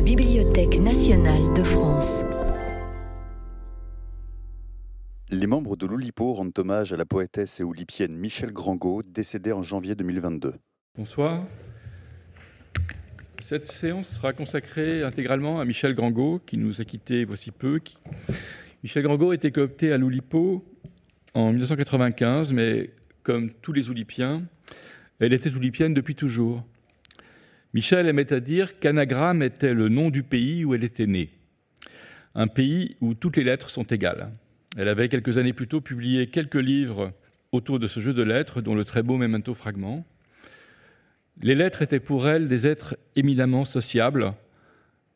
la Bibliothèque nationale de France. Les membres de l'Oulipo rendent hommage à la poétesse et oulipienne Michel Grangot, décédée en janvier 2022. Bonsoir. Cette séance sera consacrée intégralement à Michel Grangot, qui nous a quittés voici peu. Michel Grangot était coopté à l'Oulipo en 1995, mais comme tous les Oulipiens, elle était oulipienne depuis toujours. Michel aimait à dire qu'anagramme était le nom du pays où elle était née, un pays où toutes les lettres sont égales. Elle avait quelques années plus tôt publié quelques livres autour de ce jeu de lettres, dont le très beau Memento Fragment. Les lettres étaient pour elle des êtres éminemment sociables,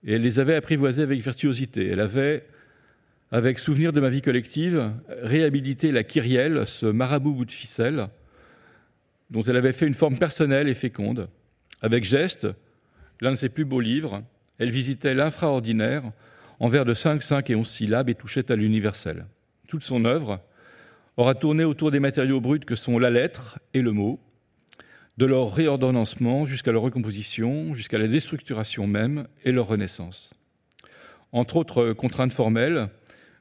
et elle les avait apprivoisées avec virtuosité. Elle avait, avec souvenir de ma vie collective, réhabilité la kyrielle, ce marabout bout de ficelle, dont elle avait fait une forme personnelle et féconde. Avec geste, l'un de ses plus beaux livres, elle visitait l'infraordinaire en vers de 5, 5 et 11 syllabes et touchait à l'universel. Toute son œuvre aura tourné autour des matériaux bruts que sont la lettre et le mot, de leur réordonnancement jusqu'à leur recomposition, jusqu'à la déstructuration même et leur renaissance. Entre autres contraintes formelles,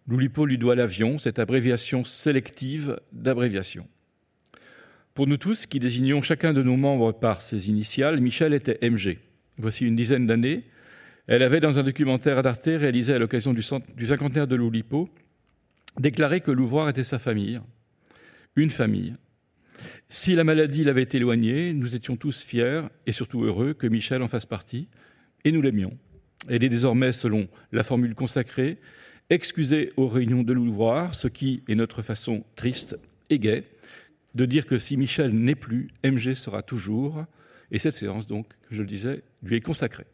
Loulipo lui doit l'avion, cette abréviation sélective d'abréviation. Pour nous tous, qui désignons chacun de nos membres par ses initiales, Michel était MG. Voici une dizaine d'années, elle avait, dans un documentaire d'Arte réalisé à l'occasion du, cinquantenaire de Loulipo, déclaré que l'ouvroir était sa famille, une famille, si la maladie l'avait éloigné, nous étions tous fiers et surtout heureux que Michel en fasse partie, et nous l'aimions. Elle est désormais, selon la formule consacrée, excusée aux réunions de l'ouvroir, ce qui est notre façon triste et gaie de dire que si Michel n'est plus, MG sera toujours, et cette séance, donc, je le disais, lui est consacrée.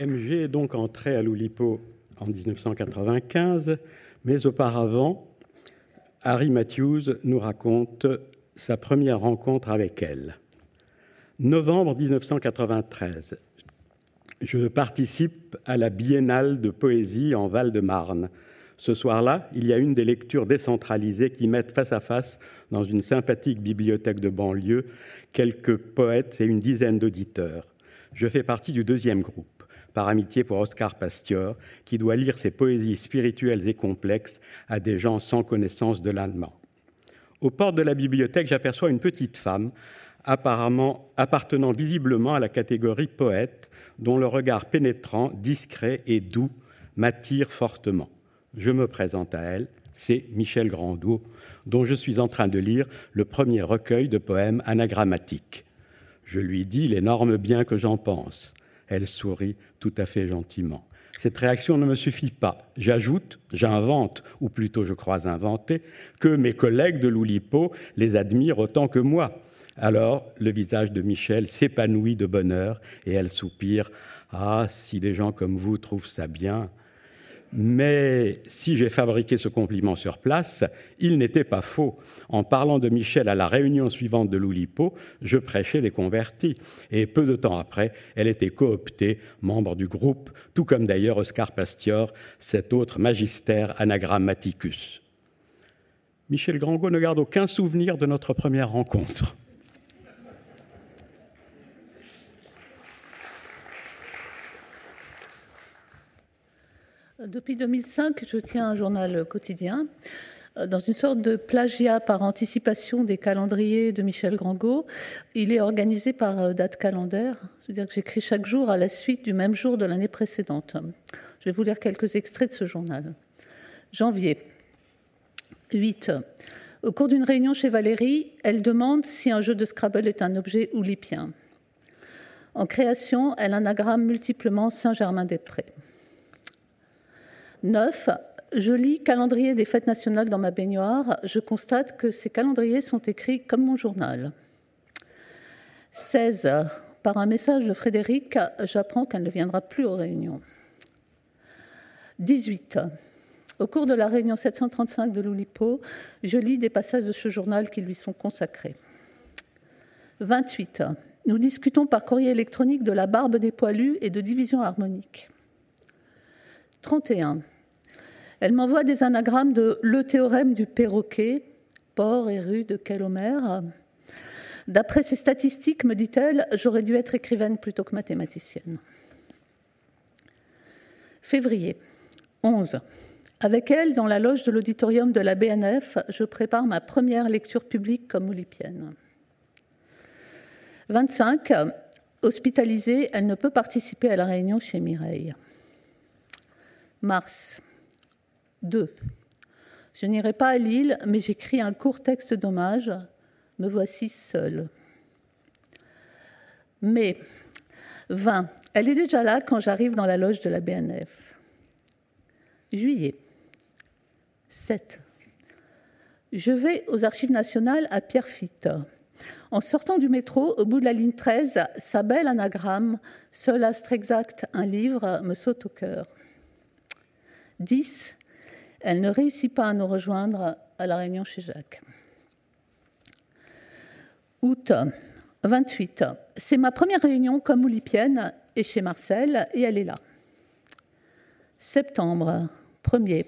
MG est donc entré à l'Oulipo en 1995, mais auparavant, Harry Matthews nous raconte sa première rencontre avec elle. Novembre 1993. Je participe à la biennale de poésie en Val-de-Marne. Ce soir-là, il y a une des lectures décentralisées qui mettent face à face, dans une sympathique bibliothèque de banlieue, quelques poètes et une dizaine d'auditeurs. Je fais partie du deuxième groupe par amitié pour Oscar Pastior, qui doit lire ses poésies spirituelles et complexes à des gens sans connaissance de l'allemand. Aux portes de la bibliothèque, j'aperçois une petite femme, apparemment appartenant visiblement à la catégorie poète, dont le regard pénétrant, discret et doux m'attire fortement. Je me présente à elle, c'est Michel Grandeau, dont je suis en train de lire le premier recueil de poèmes anagrammatiques. Je lui dis l'énorme bien que j'en pense. Elle sourit tout à fait gentiment. Cette réaction ne me suffit pas. J'ajoute, j'invente, ou plutôt je crois inventer, que mes collègues de l'Oulipo les admirent autant que moi. Alors le visage de Michel s'épanouit de bonheur et elle soupire Ah, si des gens comme vous trouvent ça bien, mais si j'ai fabriqué ce compliment sur place, il n'était pas faux. En parlant de Michel à la réunion suivante de l'Oulipo, je prêchais des convertis. Et peu de temps après, elle était cooptée, membre du groupe, tout comme d'ailleurs Oscar Pastior, cet autre magistère anagrammaticus. Michel Grangot ne garde aucun souvenir de notre première rencontre. Depuis 2005, je tiens un journal quotidien. Euh, dans une sorte de plagiat par anticipation des calendriers de Michel Grangot, il est organisé par euh, date calendaire, c'est-à-dire que j'écris chaque jour à la suite du même jour de l'année précédente. Je vais vous lire quelques extraits de ce journal. Janvier 8. Au cours d'une réunion chez Valérie, elle demande si un jeu de Scrabble est un objet oulipien. En création, elle anagramme multiplement Saint-Germain-des-Prés. 9. Je lis calendrier des fêtes nationales dans ma baignoire. Je constate que ces calendriers sont écrits comme mon journal. 16. Par un message de Frédéric, j'apprends qu'elle ne viendra plus aux réunions. 18. Au cours de la réunion 735 de l'Oulipo, je lis des passages de ce journal qui lui sont consacrés. 28. Nous discutons par courrier électronique de la barbe des poilus et de division harmonique. 31. Elle m'envoie des anagrammes de Le théorème du perroquet port et rue de Kellomer. D'après ces statistiques, me dit-elle, j'aurais dû être écrivaine plutôt que mathématicienne. Février 11. Avec elle, dans la loge de l'auditorium de la BNF, je prépare ma première lecture publique comme oulipienne. 25. Hospitalisée, elle ne peut participer à la réunion chez Mireille. Mars 2. Je n'irai pas à Lille, mais j'écris un court texte d'hommage. Me voici seule. Mai 20. Elle est déjà là quand j'arrive dans la loge de la BNF. Juillet 7. Je vais aux Archives nationales à Pierrefitte. En sortant du métro, au bout de la ligne 13, sa belle anagramme, seul astre exact, un livre, me saute au cœur. 10. Elle ne réussit pas à nous rejoindre à la réunion chez Jacques. Août 28. C'est ma première réunion comme oulipienne et chez Marcel, et elle est là. Septembre 1er.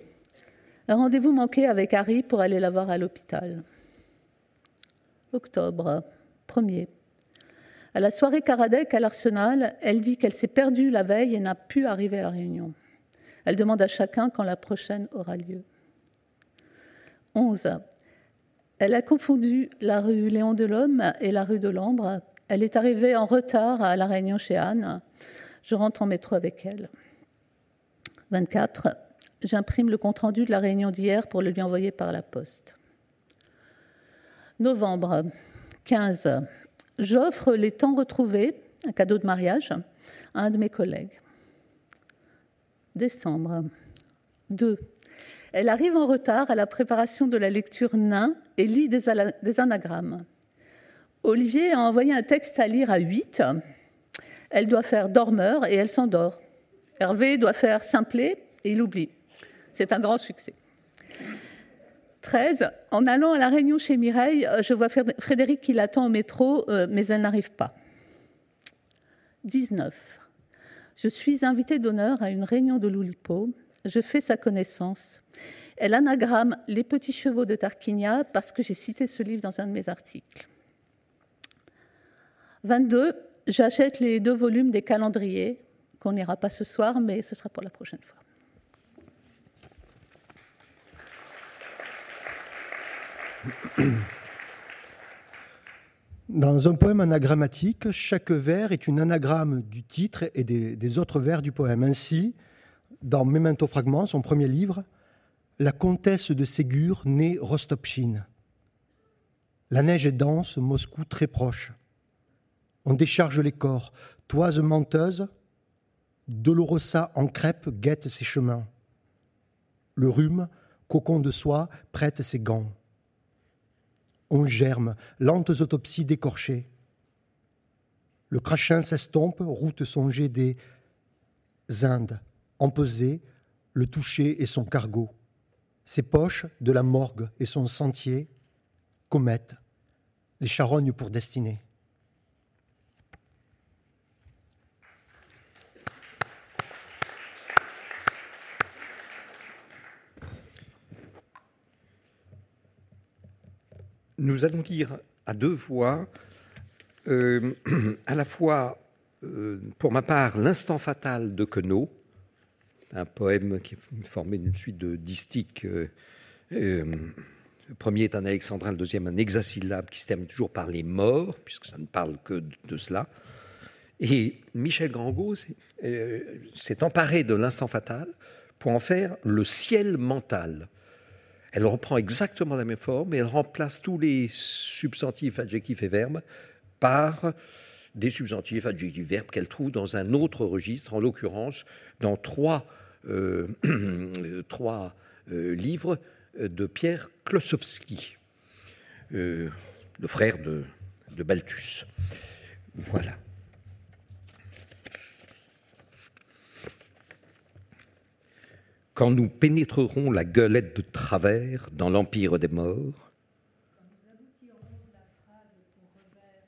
Un rendez-vous manqué avec Harry pour aller la voir à l'hôpital. Octobre 1er. À la soirée Karadec à l'Arsenal, elle dit qu'elle s'est perdue la veille et n'a pu arriver à la réunion. Elle demande à chacun quand la prochaine aura lieu. 11. Elle a confondu la rue Léon de l'Homme et la rue de l'Ambre. Elle est arrivée en retard à la réunion chez Anne. Je rentre en métro avec elle. 24. J'imprime le compte-rendu de la réunion d'hier pour le lui envoyer par la poste. Novembre 15. J'offre les temps retrouvés, un cadeau de mariage, à un de mes collègues. Décembre 2. Elle arrive en retard à la préparation de la lecture nain et lit des, des anagrammes. Olivier a envoyé un texte à lire à 8. Elle doit faire dormeur et elle s'endort. Hervé doit faire simplet et il oublie. C'est un grand succès. 13. En allant à la réunion chez Mireille, je vois Frédéric qui l'attend au métro, mais elle n'arrive pas. 19. Je suis invitée d'honneur à une réunion de l'Oulipo je fais sa connaissance. Elle anagramme Les petits chevaux de Tarquinia parce que j'ai cité ce livre dans un de mes articles. 22. J'achète les deux volumes des calendriers, qu'on n'ira pas ce soir, mais ce sera pour la prochaine fois. Dans un poème anagrammatique, chaque vers est une anagramme du titre et des, autres vers du poème. Ainsi, dans Memento Fragment, son premier livre, la comtesse de Ségur née Rostopchine. La neige est dense, Moscou très proche. On décharge les corps, toise menteuse, Dolorosa en crêpe guette ses chemins. Le rhume, cocon de soie, prête ses gants. On germe, lentes autopsies décorchées. Le crachin s'estompe, route songée des Indes empesé, le toucher et son cargo, ses poches de la morgue et son sentier, comète, les charognes pour destinée. Nous allons lire à deux voix, euh, à la fois, euh, pour ma part, L'instant fatal de Queneau, un poème qui est formé d'une suite de distiques. Euh, le premier est un alexandrin, le deuxième un hexasyllabe qui se termine toujours par les morts, puisque ça ne parle que de cela. Et Michel Grangot s'est emparé de l'instant fatal pour en faire le ciel mental. Elle reprend exactement la même forme et elle remplace tous les substantifs, adjectifs et verbes par des substantifs, adjectifs, verbes qu'elle trouve dans un autre registre, en l'occurrence dans trois, euh, trois euh, livres de Pierre Klosowski, euh, le frère de, de Balthus. Voilà. Quand nous pénétrerons la gueulette de travers dans l'empire des morts,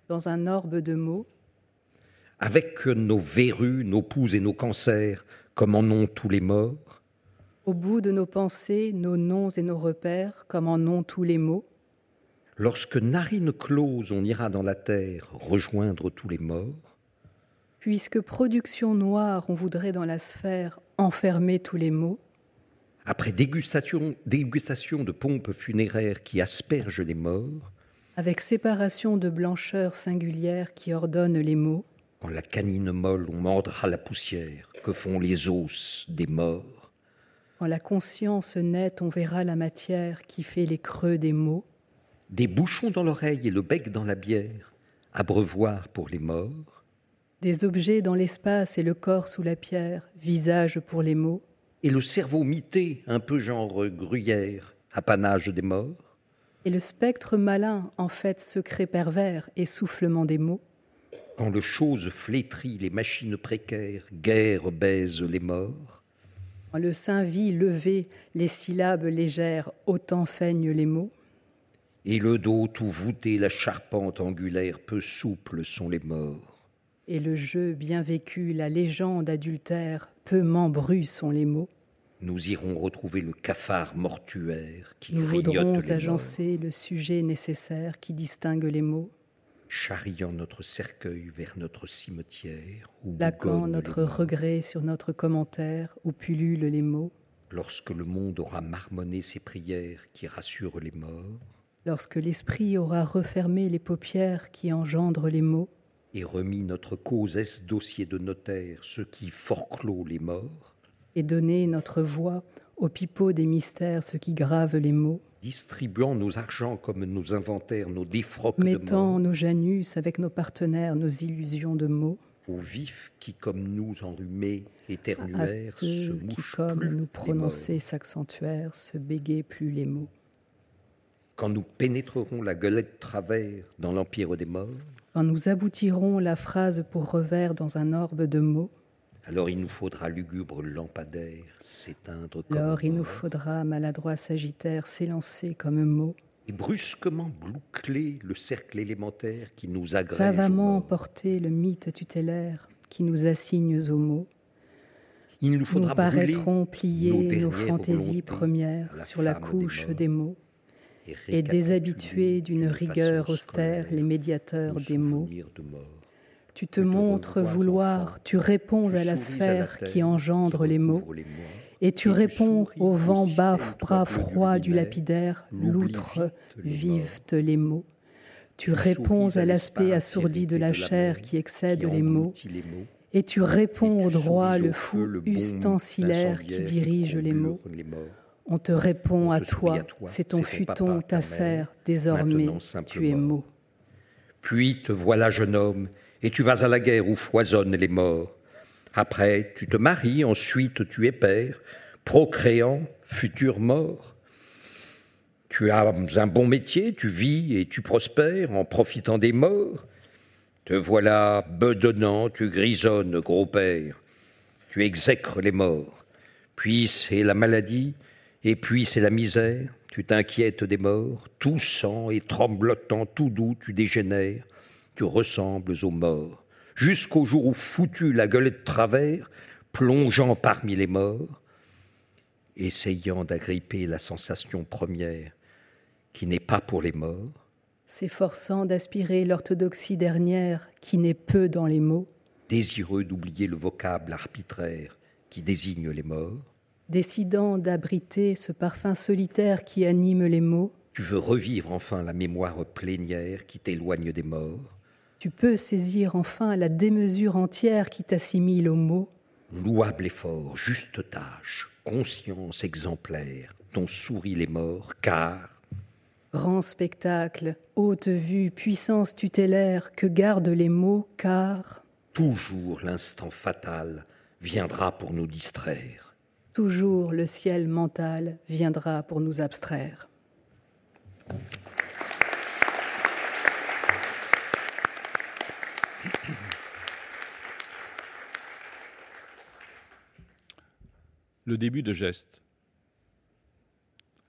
dans un orbe de mots, avec nos verrues, nos poux et nos cancers, comme en ont tous les morts. Au bout de nos pensées, nos noms et nos repères, comme en ont tous les mots. Lorsque narine close, on ira dans la terre rejoindre tous les morts. Puisque production noire, on voudrait dans la sphère enfermer tous les mots. Après dégustation, dégustation de pompes funéraires qui aspergent les morts. Avec séparation de blancheur singulière qui ordonne les mots. Quand la canine molle, on mordra la poussière que font les os des morts. Quand la conscience nette, on verra la matière qui fait les creux des mots. Des bouchons dans l'oreille et le bec dans la bière, abreuvoir pour les morts. Des objets dans l'espace et le corps sous la pierre, visage pour les mots. Et le cerveau mité, un peu genre gruyère, apanage des morts. Et le spectre malin, en fait secret pervers, essoufflement des mots. Quand le chose flétrit les machines précaires, guerre baise les morts. Quand le sein vit levé, les syllabes légères, autant feignent les mots. Et le dos tout voûté, la charpente angulaire, peu souple sont les morts. Et le jeu bien vécu, la légende adultère, peu membrus sont les mots. Nous irons retrouver le cafard mortuaire qui Nous voudrons les agencer le sujet nécessaire qui distingue les mots. charriant notre cercueil vers notre cimetière, où bougonnent notre regret sur notre commentaire où pullulent les mots. Lorsque le monde aura marmonné ses prières qui rassurent les morts, Lorsque l'esprit aura refermé les paupières qui engendrent les mots. Et remis notre cause est dossier de notaire, ce qui forclôt les morts, et donner notre voix au pipeau des mystères, ce qui grave les mots, distribuant nos argents comme nos inventaires, nos défroques de mettant nos Janus avec nos partenaires, nos illusions de mots, aux vifs qui comme nous enrhumés, à éternuaires, se ceux qui, mouchent comme plus nous morts. s'accentuèrent, se bégaient plus les mots. Quand nous pénétrerons la gueulette travers dans l'empire des morts, Quand nous aboutirons la phrase pour revers dans un orbe de mots, alors il nous faudra lugubre lampadaire s'éteindre comme alors il nous faudra maladroit sagittaire s'élancer comme mot, et brusquement boucler le cercle élémentaire qui nous agrège savamment porter le mythe tutélaire qui nous assigne aux mots. Il nous Nous faudra brûler paraîtrons plier nos fantaisies premières la sur la des couche des mots et, déshabituer d'une rigueur austère les médiateurs des mots. Tu te montres vouloir, tu réponds à la sphère qui engendre les mots, et tu réponds au vent bas, bras froid du lapidaire, l'outre vivent les mots. Tu réponds à l'aspect assourdi de la chair qui excède les mots, et tu réponds au droit le fou ustensilaire qui dirige les mots. On te répond On à te toi, à toi, c'est ton futon, ta serre, désormais tu es mot. Puis te voilà jeune homme, et tu vas à la guerre où foisonnent les morts. Après, tu te maries, ensuite tu es père, procréant, futur mort. Tu as un bon métier, tu vis et tu prospères en profitant des morts. Te voilà bedonnant, tu grisonnes, gros père. Tu exècres les morts. Puis c'est la maladie, et puis c'est la misère. Tu t'inquiètes des morts, toussant et tremblotant, tout doux, tu dégénères. Tu ressembles aux morts. Jusqu'au jour où, foutu la gueule de travers, plongeant parmi les morts, essayant d'agripper la sensation première qui n'est pas pour les morts, S'efforçant d'aspirer l'orthodoxie dernière qui n'est peu dans les mots, désireux d'oublier le vocable arbitraire qui désigne les morts, décidant d'abriter ce parfum solitaire qui anime les mots, tu veux revivre enfin la mémoire plénière qui t'éloigne des morts, tu peux saisir enfin la démesure entière qui t'assimile aux mots, louable effort, juste tâche, conscience exemplaire, dont sourient les morts, car grand spectacle, haute vue, puissance tutélaire que gardent les mots, car toujours l'instant fatal viendra pour nous distraire. Toujours le ciel mental viendra pour nous abstraire. Le début de geste.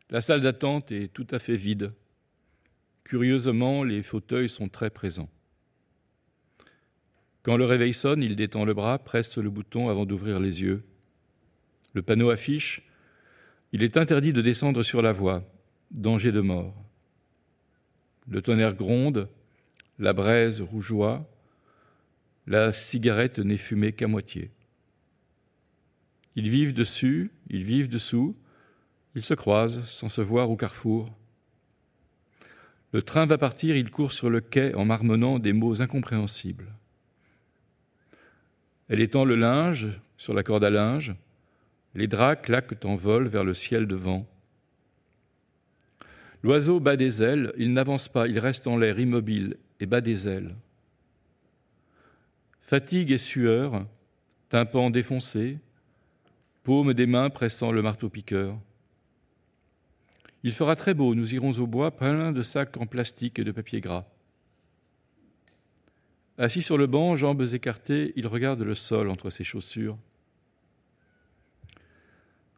La salle d'attente est tout à fait vide. Curieusement, les fauteuils sont très présents. Quand le réveil sonne, il détend le bras, presse le bouton avant d'ouvrir les yeux. Le panneau affiche Il est interdit de descendre sur la voie. Danger de mort. Le tonnerre gronde, la braise rougeoie, la cigarette n'est fumée qu'à moitié. Ils vivent dessus, ils vivent dessous, ils se croisent sans se voir au carrefour. Le train va partir, il court sur le quai en marmonnant des mots incompréhensibles. Elle étend le linge sur la corde à linge, les draps claquent en vol vers le ciel de vent. L'oiseau bat des ailes, il n'avance pas, il reste en l'air immobile et bat des ailes. Fatigue et sueur, tympan défoncé, paume des mains pressant le marteau-piqueur. Il fera très beau, nous irons au bois plein de sacs en plastique et de papier gras. Assis sur le banc, jambes écartées, il regarde le sol entre ses chaussures.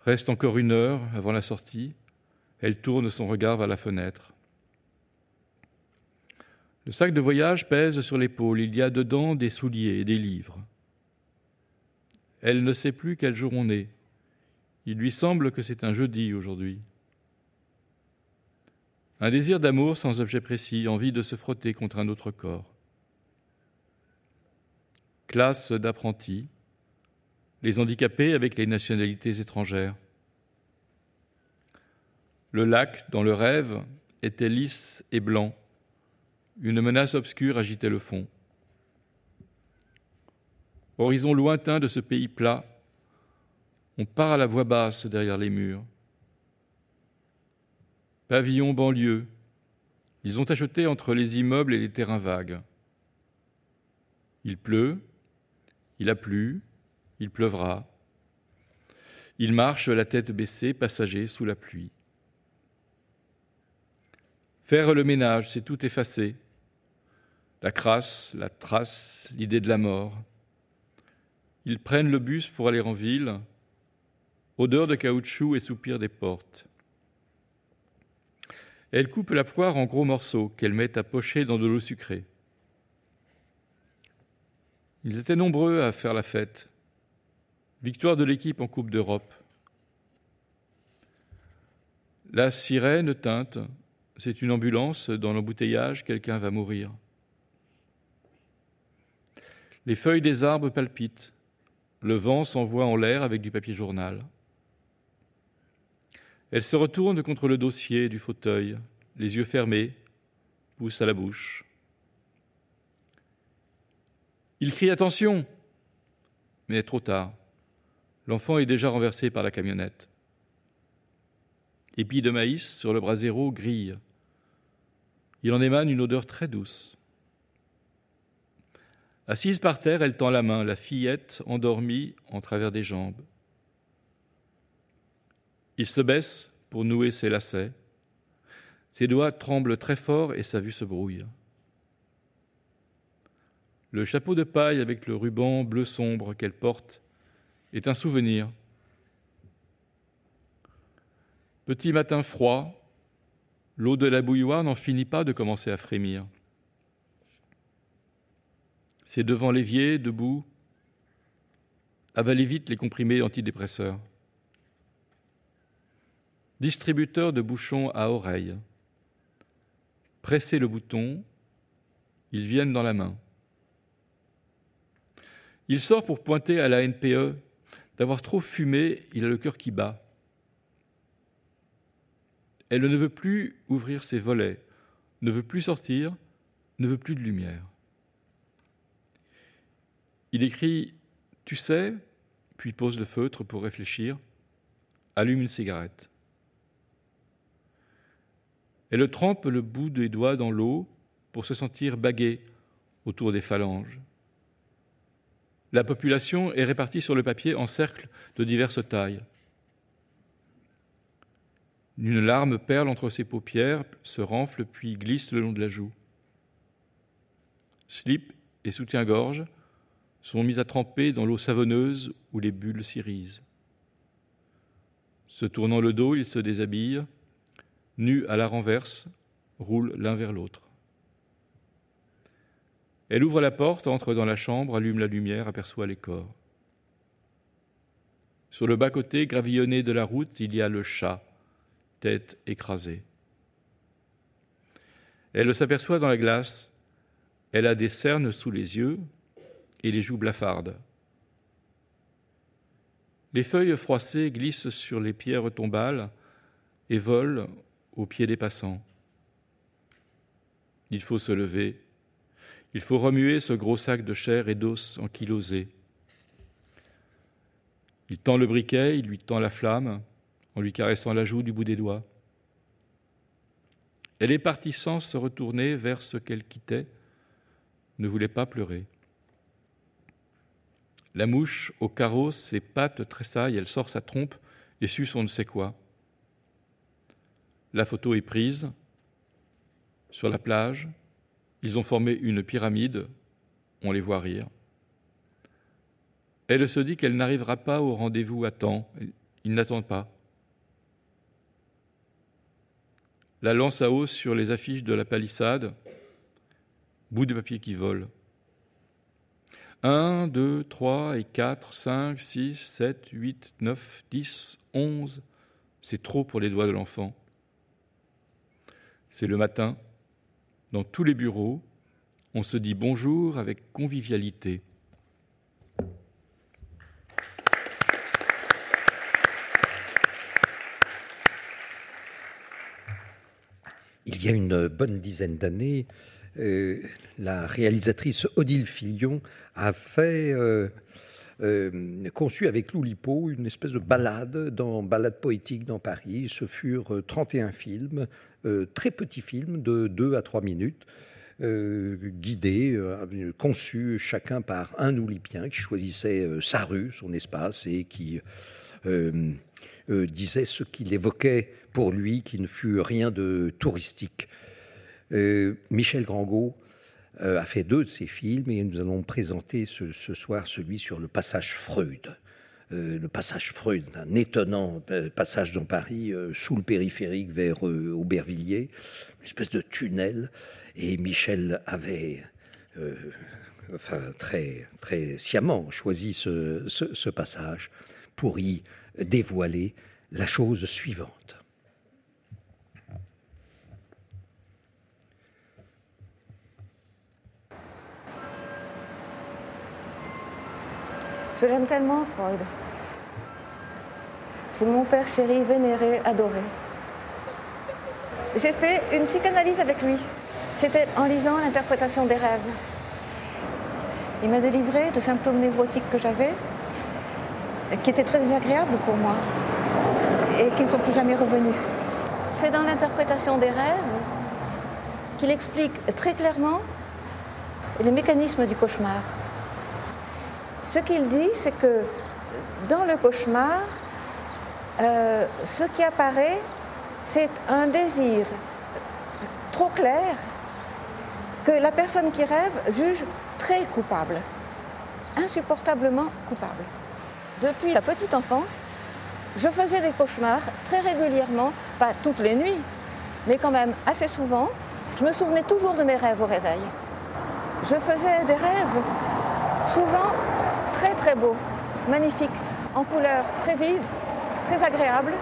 Reste encore une heure avant la sortie. Elle tourne son regard vers la fenêtre. Le sac de voyage pèse sur l'épaule. Il y a dedans des souliers et des livres. Elle ne sait plus quel jour on est. Il lui semble que c'est un jeudi aujourd'hui. Un désir d'amour sans objet précis, envie de se frotter contre un autre corps. Classe d'apprentis, les handicapés avec les nationalités étrangères. Le lac, dans le rêve, était lisse et blanc. Une menace obscure agitait le fond. Horizon lointain de ce pays plat, on part à la voix basse derrière les murs. Pavillon banlieue, ils ont acheté entre les immeubles et les terrains vagues. Il pleut, il a plu, il pleuvra. Il marche la tête baissée, passager sous la pluie. Faire le ménage, c'est tout effacer. La crasse, la trace, l'idée de la mort. Ils prennent le bus pour aller en ville, odeur de caoutchouc et soupir des portes. Elle coupe la poire en gros morceaux qu'elle met à pocher dans de l'eau sucrée. Ils étaient nombreux à faire la fête. Victoire de l'équipe en Coupe d'Europe. La sirène teinte. C'est une ambulance. Dans l'embouteillage, quelqu'un va mourir. Les feuilles des arbres palpitent. Le vent s'envoie en l'air avec du papier journal. Elle se retourne contre le dossier du fauteuil, les yeux fermés, pousse à la bouche. Il crie Attention Mais trop tard. L'enfant est déjà renversé par la camionnette. Épis de maïs sur le brasero grille. Il en émane une odeur très douce. Assise par terre, elle tend la main, la fillette endormie en travers des jambes. Il se baisse pour nouer ses lacets. Ses doigts tremblent très fort et sa vue se brouille. Le chapeau de paille avec le ruban bleu sombre qu'elle porte est un souvenir. Petit matin froid, l'eau de la bouilloire n'en finit pas de commencer à frémir. C'est devant l'évier, debout, avalez vite les comprimés antidépresseurs. Distributeur de bouchons à oreille. Pressez le bouton, ils viennent dans la main. Il sort pour pointer à la NPE d'avoir trop fumé, il a le cœur qui bat. Elle ne veut plus ouvrir ses volets, ne veut plus sortir, ne veut plus de lumière. Il écrit Tu sais, puis pose le feutre pour réfléchir, allume une cigarette. Elle trempe le bout des doigts dans l'eau pour se sentir bagué autour des phalanges. La population est répartie sur le papier en cercles de diverses tailles. Une larme perle entre ses paupières, se renfle puis glisse le long de la joue. Slip et soutien-gorge sont mis à tremper dans l'eau savonneuse où les bulles s'irisent. Se tournant le dos, ils se déshabillent, nus à la renverse, roulent l'un vers l'autre. Elle ouvre la porte, entre dans la chambre, allume la lumière, aperçoit les corps. Sur le bas-côté, gravillonné de la route, il y a le chat, tête écrasée. Elle s'aperçoit dans la glace. Elle a des cernes sous les yeux et les joues blafardes. Les feuilles froissées glissent sur les pierres tombales et volent aux pieds des passants. Il faut se lever. Il faut remuer ce gros sac de chair et d'os ankylosé. Il tend le briquet, il lui tend la flamme, en lui caressant la joue du bout des doigts. Elle est partie sans se retourner vers ce qu'elle quittait, ne voulait pas pleurer. La mouche, au carreau, ses pattes tressaillent, elle sort sa trompe et suce on ne sait quoi. La photo est prise. Sur la plage, ils ont formé une pyramide, on les voit rire. Elle se dit qu'elle n'arrivera pas au rendez-vous à temps, ils n'attendent pas. La lance à eau sur les affiches de la palissade, bout de papier qui vole. 1, 2, 3 et 4, 5, 6, 7, 8, 9, 10, 11. C'est trop pour les doigts de l'enfant. C'est le matin. Dans tous les bureaux, on se dit bonjour avec convivialité. Il y a une bonne dizaine d'années, euh, la réalisatrice Odile Filion a fait, euh, euh, conçu avec Loulipo une espèce de balade, dans, balade poétique dans Paris. Ce furent 31 films, très petits films de 2 à 3 minutes. guidés, conçus chacun par un Oulipien qui choisissait sa rue, son espace et qui disait ce qu'il évoquait pour lui, qui ne fut rien de touristique. Michel Grangot euh, a fait deux de ses films et nous allons présenter ce, soir celui sur le passage Freud. Euh, le passage Freud, un étonnant euh, passage dans Paris, sous le périphérique vers Aubervilliers, une espèce de tunnel. Et Michel avait, enfin, très, très sciemment choisi ce passage pour y dévoiler la chose suivante. Je l'aime tellement, Freud. C'est mon père chéri, vénéré, adoré. J'ai fait une psychanalyse avec lui. C'était en lisant l'interprétation des rêves. Il m'a délivré de symptômes névrotiques que j'avais, qui étaient très désagréables pour moi et qui ne sont plus jamais revenus. C'est dans l'interprétation des rêves qu'il explique très clairement les mécanismes du cauchemar. Ce qu'il dit, c'est que dans le cauchemar, euh, ce qui apparaît, c'est un désir trop clair que la personne qui rêve juge très coupable, insupportablement coupable. Depuis la petite enfance, je faisais des cauchemars très régulièrement, pas toutes les nuits, mais quand même assez souvent. Je me souvenais toujours de mes rêves au réveil. Je faisais des rêves souvent très beau, magnifique, en couleur très vive, très agréable.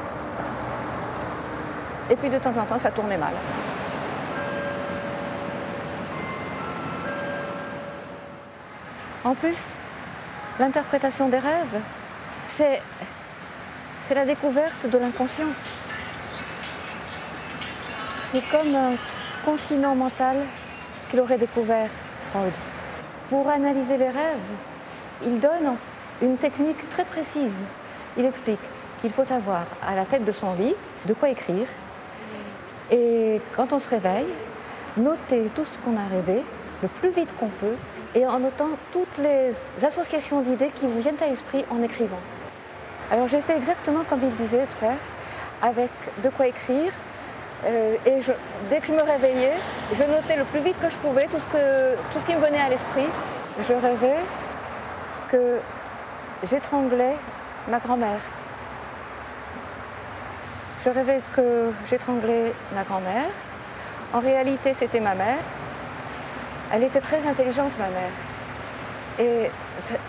Et puis de temps en temps, ça tournait mal. En plus, l'interprétation des rêves, c'est, c'est la découverte de l'inconscient. C'est comme un continent mental qu'il aurait découvert, Freud. Pour analyser les rêves, il donne une technique très précise. Il explique qu'il faut avoir à la tête de son lit de quoi écrire et quand on se réveille, noter tout ce qu'on a rêvé le plus vite qu'on peut et en notant toutes les associations d'idées qui vous viennent à l'esprit en écrivant. Alors j'ai fait exactement comme il disait de faire, avec de quoi écrire. Euh, et dès que je me réveillais, je notais le plus vite que je pouvais tout ce, que, tout ce qui me venait à l'esprit. Je rêvais j'étranglais ma grand-mère. Je rêvais que j'étranglais ma grand-mère. En réalité, c'était ma mère. Elle était très intelligente, ma mère. Et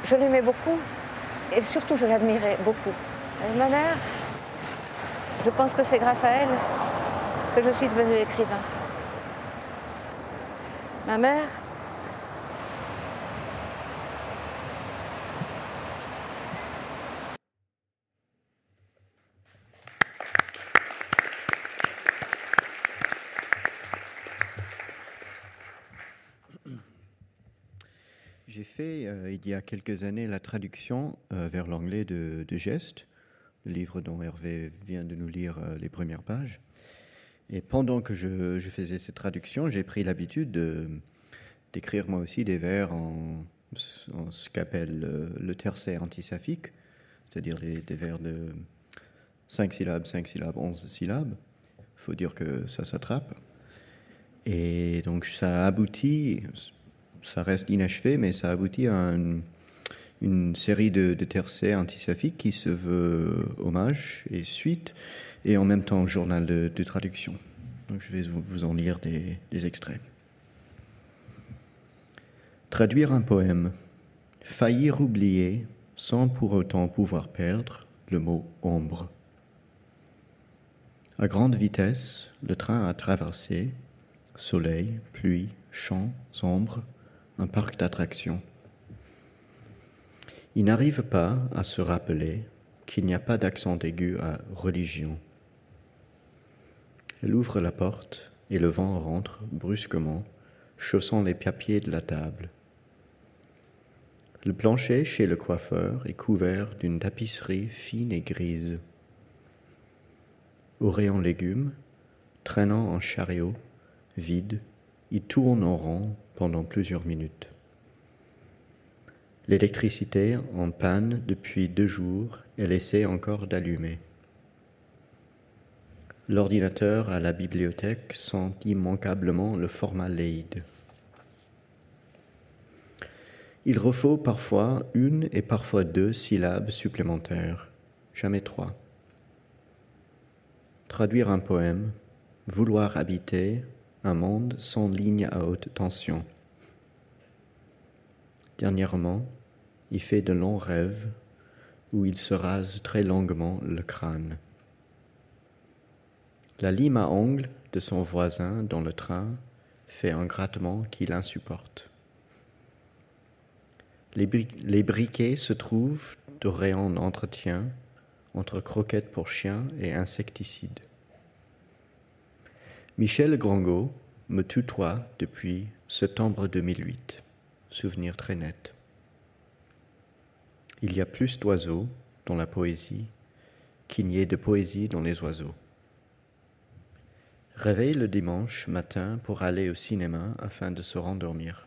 je l'aimais beaucoup. Et surtout, je l'admirais beaucoup. ma mère, je pense que c'est grâce à elle que je suis devenue écrivain. Ma mère fait euh, il y a quelques années la traduction euh, vers l'anglais de, de Geste, le livre dont Hervé vient de nous lire euh, les premières pages. Et pendant que je, faisais cette traduction, j'ai pris l'habitude de, d'écrire moi aussi des vers en, ce qu'appelle le tercet antisaphique, c'est-à-dire des vers de 5 syllabes, 5 syllabes, 11 syllabes. Il faut dire que ça s'attrape. Et donc ça aboutit, ça reste inachevé, mais ça aboutit à un- une série de, tercets antisaphiques qui se veut hommage et suite, et en même temps journal de, traduction. Donc je vais vous en lire des, des extraits. Traduire un poème, faillir oublier sans pour autant pouvoir perdre le mot ombre. À grande vitesse, le train a traversé soleil, pluie, champs, ombre, un parc d'attractions. Il n'arrive pas à se rappeler qu'il n'y a pas d'accent aigu à religion. Elle ouvre la porte et le vent rentre brusquement, chaussant les papiers de la table. Le plancher chez le coiffeur est couvert d'une tapisserie fine et grise. Au rayon légumes, traînant en chariot, vide, il tourne en rond pendant plusieurs minutes. L'électricité en panne depuis deux jours, elle essaie encore d'allumer. L'ordinateur à la bibliothèque sent immanquablement le format LAID. Il refaut parfois une et parfois deux syllabes supplémentaires, jamais trois. Traduire un poème, vouloir habiter un monde sans ligne à haute tension. Dernièrement, il fait de longs rêves où il se rase très longuement le crâne. La lime à ongles de son voisin dans le train fait un grattement qu'il insupporte. Les, bri- les briquets se trouvent de rayons d'entretien entre croquettes pour chiens et insecticides. Michel Grangot me tutoie depuis septembre 2008. Souvenir très net. Il y a plus d'oiseaux dans la poésie qu'il n'y ait de poésie dans les oiseaux. Réveille le dimanche matin pour aller au cinéma afin de se rendormir.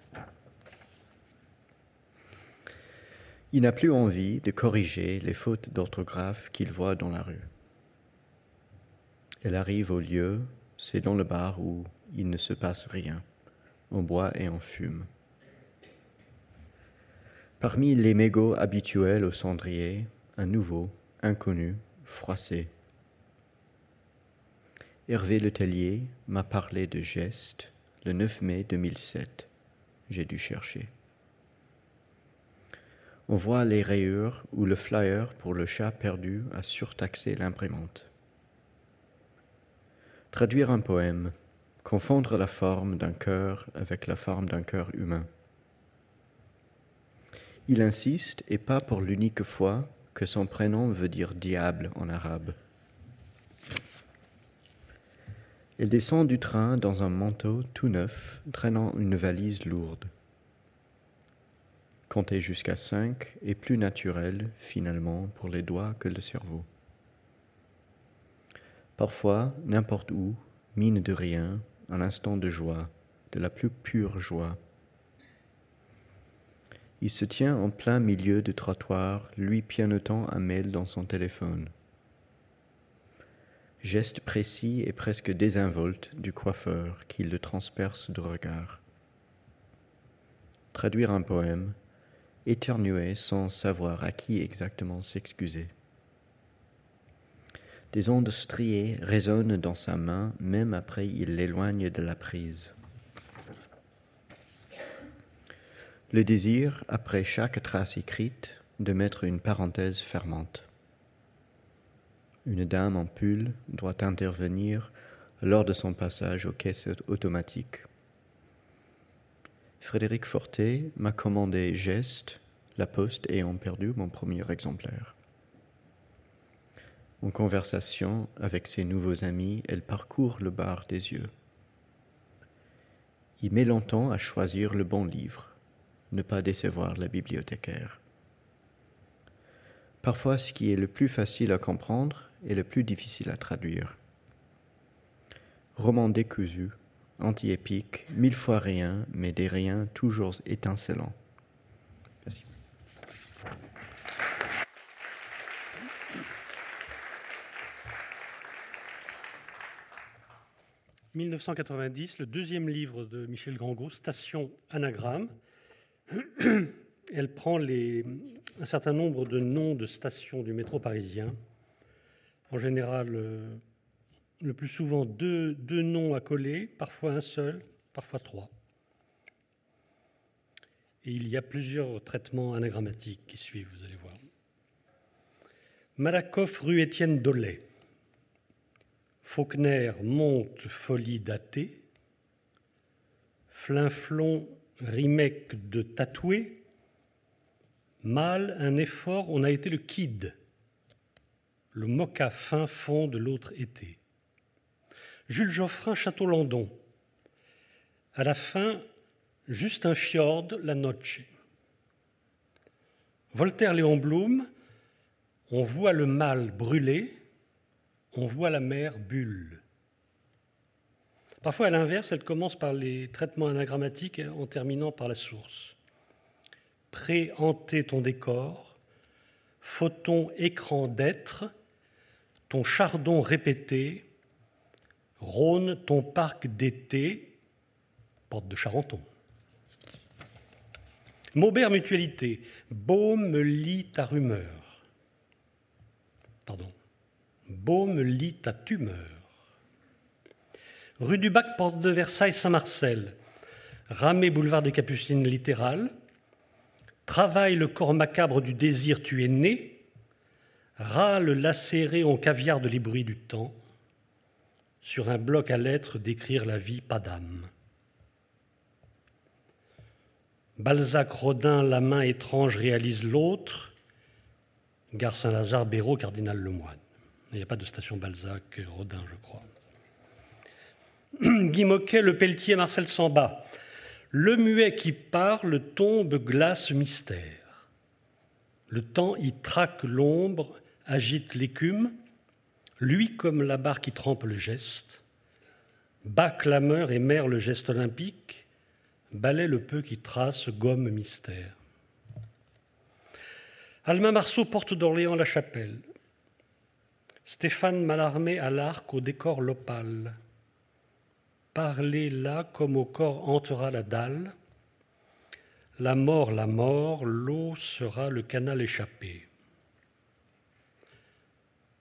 Il n'a plus envie de corriger les fautes d'orthographe qu'il voit dans la rue. Elle arrive au lieu, c'est dans le bar où il ne se passe rien. On boit et on fume. Parmi les mégots habituels au cendrier, un nouveau, inconnu, froissé. Hervé Letellier m'a parlé de geste le 9 mai 2007. J'ai dû chercher. On voit les rayures où le flyer pour le chat perdu a surtaxé l'imprimante. Traduire un poème, confondre la forme d'un cœur avec la forme d'un cœur humain. Il insiste, et pas pour l'unique fois, que son prénom veut dire diable en arabe. Elle descend du train dans un manteau tout neuf, traînant une valise lourde. Compter jusqu'à cinq est plus naturel, finalement, pour les doigts que le cerveau. Parfois, n'importe où, mine de rien, un instant de joie, de la plus pure joie. Il se tient en plein milieu du trottoir, lui pianotant un mail dans son téléphone. Geste précis et presque désinvolte du coiffeur qui le transperce de regard. Traduire un poème, éternuer sans savoir à qui exactement s'excuser. Des ondes striées résonnent dans sa main même après il l'éloigne de la prise. Le désir, après chaque trace écrite, de mettre une parenthèse fermante. Une dame en pull doit intervenir lors de son passage aux caisses automatiques. Frédéric Fortet m'a commandé Geste, La Poste ayant perdu mon premier exemplaire. En conversation avec ses nouveaux amis, elle parcourt le bar des yeux. Il met longtemps à choisir le bon livre, ne pas décevoir la bibliothécaire. Parfois, ce qui est le plus facile à comprendre est le plus difficile à traduire. Roman décousu, anti-épique, mille fois rien, mais des riens toujours étincelants. Merci. « 1990, le deuxième livre de Michel Grangot, Station Anagramme. Elle prend un certain nombre de noms de stations du métro parisien, en général euh, le plus souvent deux, deux noms à coller, parfois un seul, parfois trois. Et il y a plusieurs traitements anagrammatiques qui suivent, vous allez voir. Malakoff, rue Étienne Dollet. Faulkner, monte, folie datée. Flinflon, remake de tatoué. Mal, un effort, on a été le kid. Le mocha fin fond de l'autre été. Jules Geoffrin, Château-Landon. À la fin, juste un fjord, la noche. Voltaire, Léon Blum, on voit le mal brûler, on voit la mer bulle. Parfois, à l'inverse, elle commence par les traitements anagrammatiques en terminant par la source. Préhanter ton décor, photon écran d'être, ton chardon répété, Rhône, ton parc d'été, porte de Charenton. Maubert Mutualité, Baume lit ta rumeur. Pardon. Baume lit ta tumeur. Rue du Bac, porte de Versailles, Saint-Marcel. Ramé, boulevard des Capucines littéral. Travaille le corps macabre du désir, tu es né. Râle lacéré en caviar de les bruits du temps sur un bloc à lettres d'écrire la vie, pas d'âme. Balzac, Rodin, la main étrange réalise l'autre. Gare Saint-Lazare, Béraud, Cardinal Lemoine. Il n'y a pas de station Balzac, Rodin, je crois. Guy Moquet, Le Pelletier, Marcel Samba. Le muet qui parle tombe, glace, mystère. Le temps y traque l'ombre, agite l'écume. Lui comme la barre qui trempe le geste, bas clameur et mère le geste olympique, balaie le peu qui trace, gomme mystère. Alma Marceau, porte d'Orléans, la chapelle. Stéphane Mallarmé à l'arc au décor lopal. Parlez là comme au corps hantera la dalle. La mort, la mort, l'eau sera le canal échappé.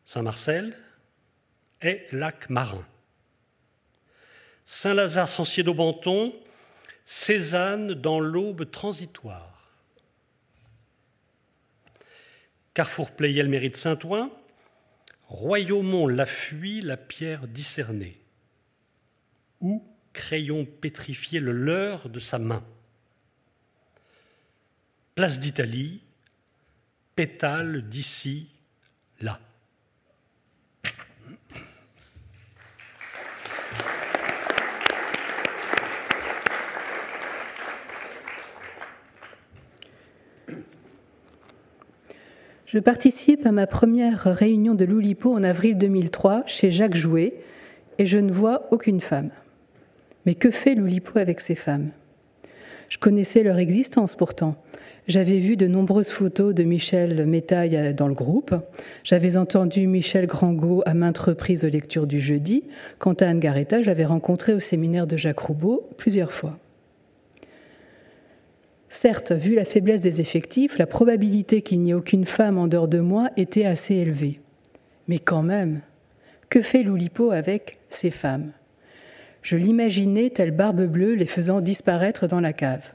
Saint-Marcel, est lac marin. Saint-Lazare, Sancier d'Aubenton, Cézanne dans l'aube transitoire. Carrefour Playel, mérite Saint-Ouen, Royaumont, la fuit, la pierre discernée. Où crayon pétrifié le leurre de sa main. Place d'Italie, pétale d'ici, là. Je participe à ma première réunion de l'Oulipo en avril 2003 chez Jacques Jouet et je ne vois aucune femme. Mais que fait l'Oulipo avec ces femmes? Je connaissais leur existence pourtant. J'avais vu de nombreuses photos de Michel Métaille dans le groupe. J'avais entendu Michel Grangot à maintes reprises de lecture du jeudi. Quant à Anne Garetta, je l'avais rencontrée au séminaire de Jacques Roubaud plusieurs fois. Certes, vu la faiblesse des effectifs, la probabilité qu'il n'y ait aucune femme en dehors de moi était assez élevée. Mais quand même, que fait Loulipo avec ces femmes? Je l'imaginais telle barbe bleue les faisant disparaître dans la cave.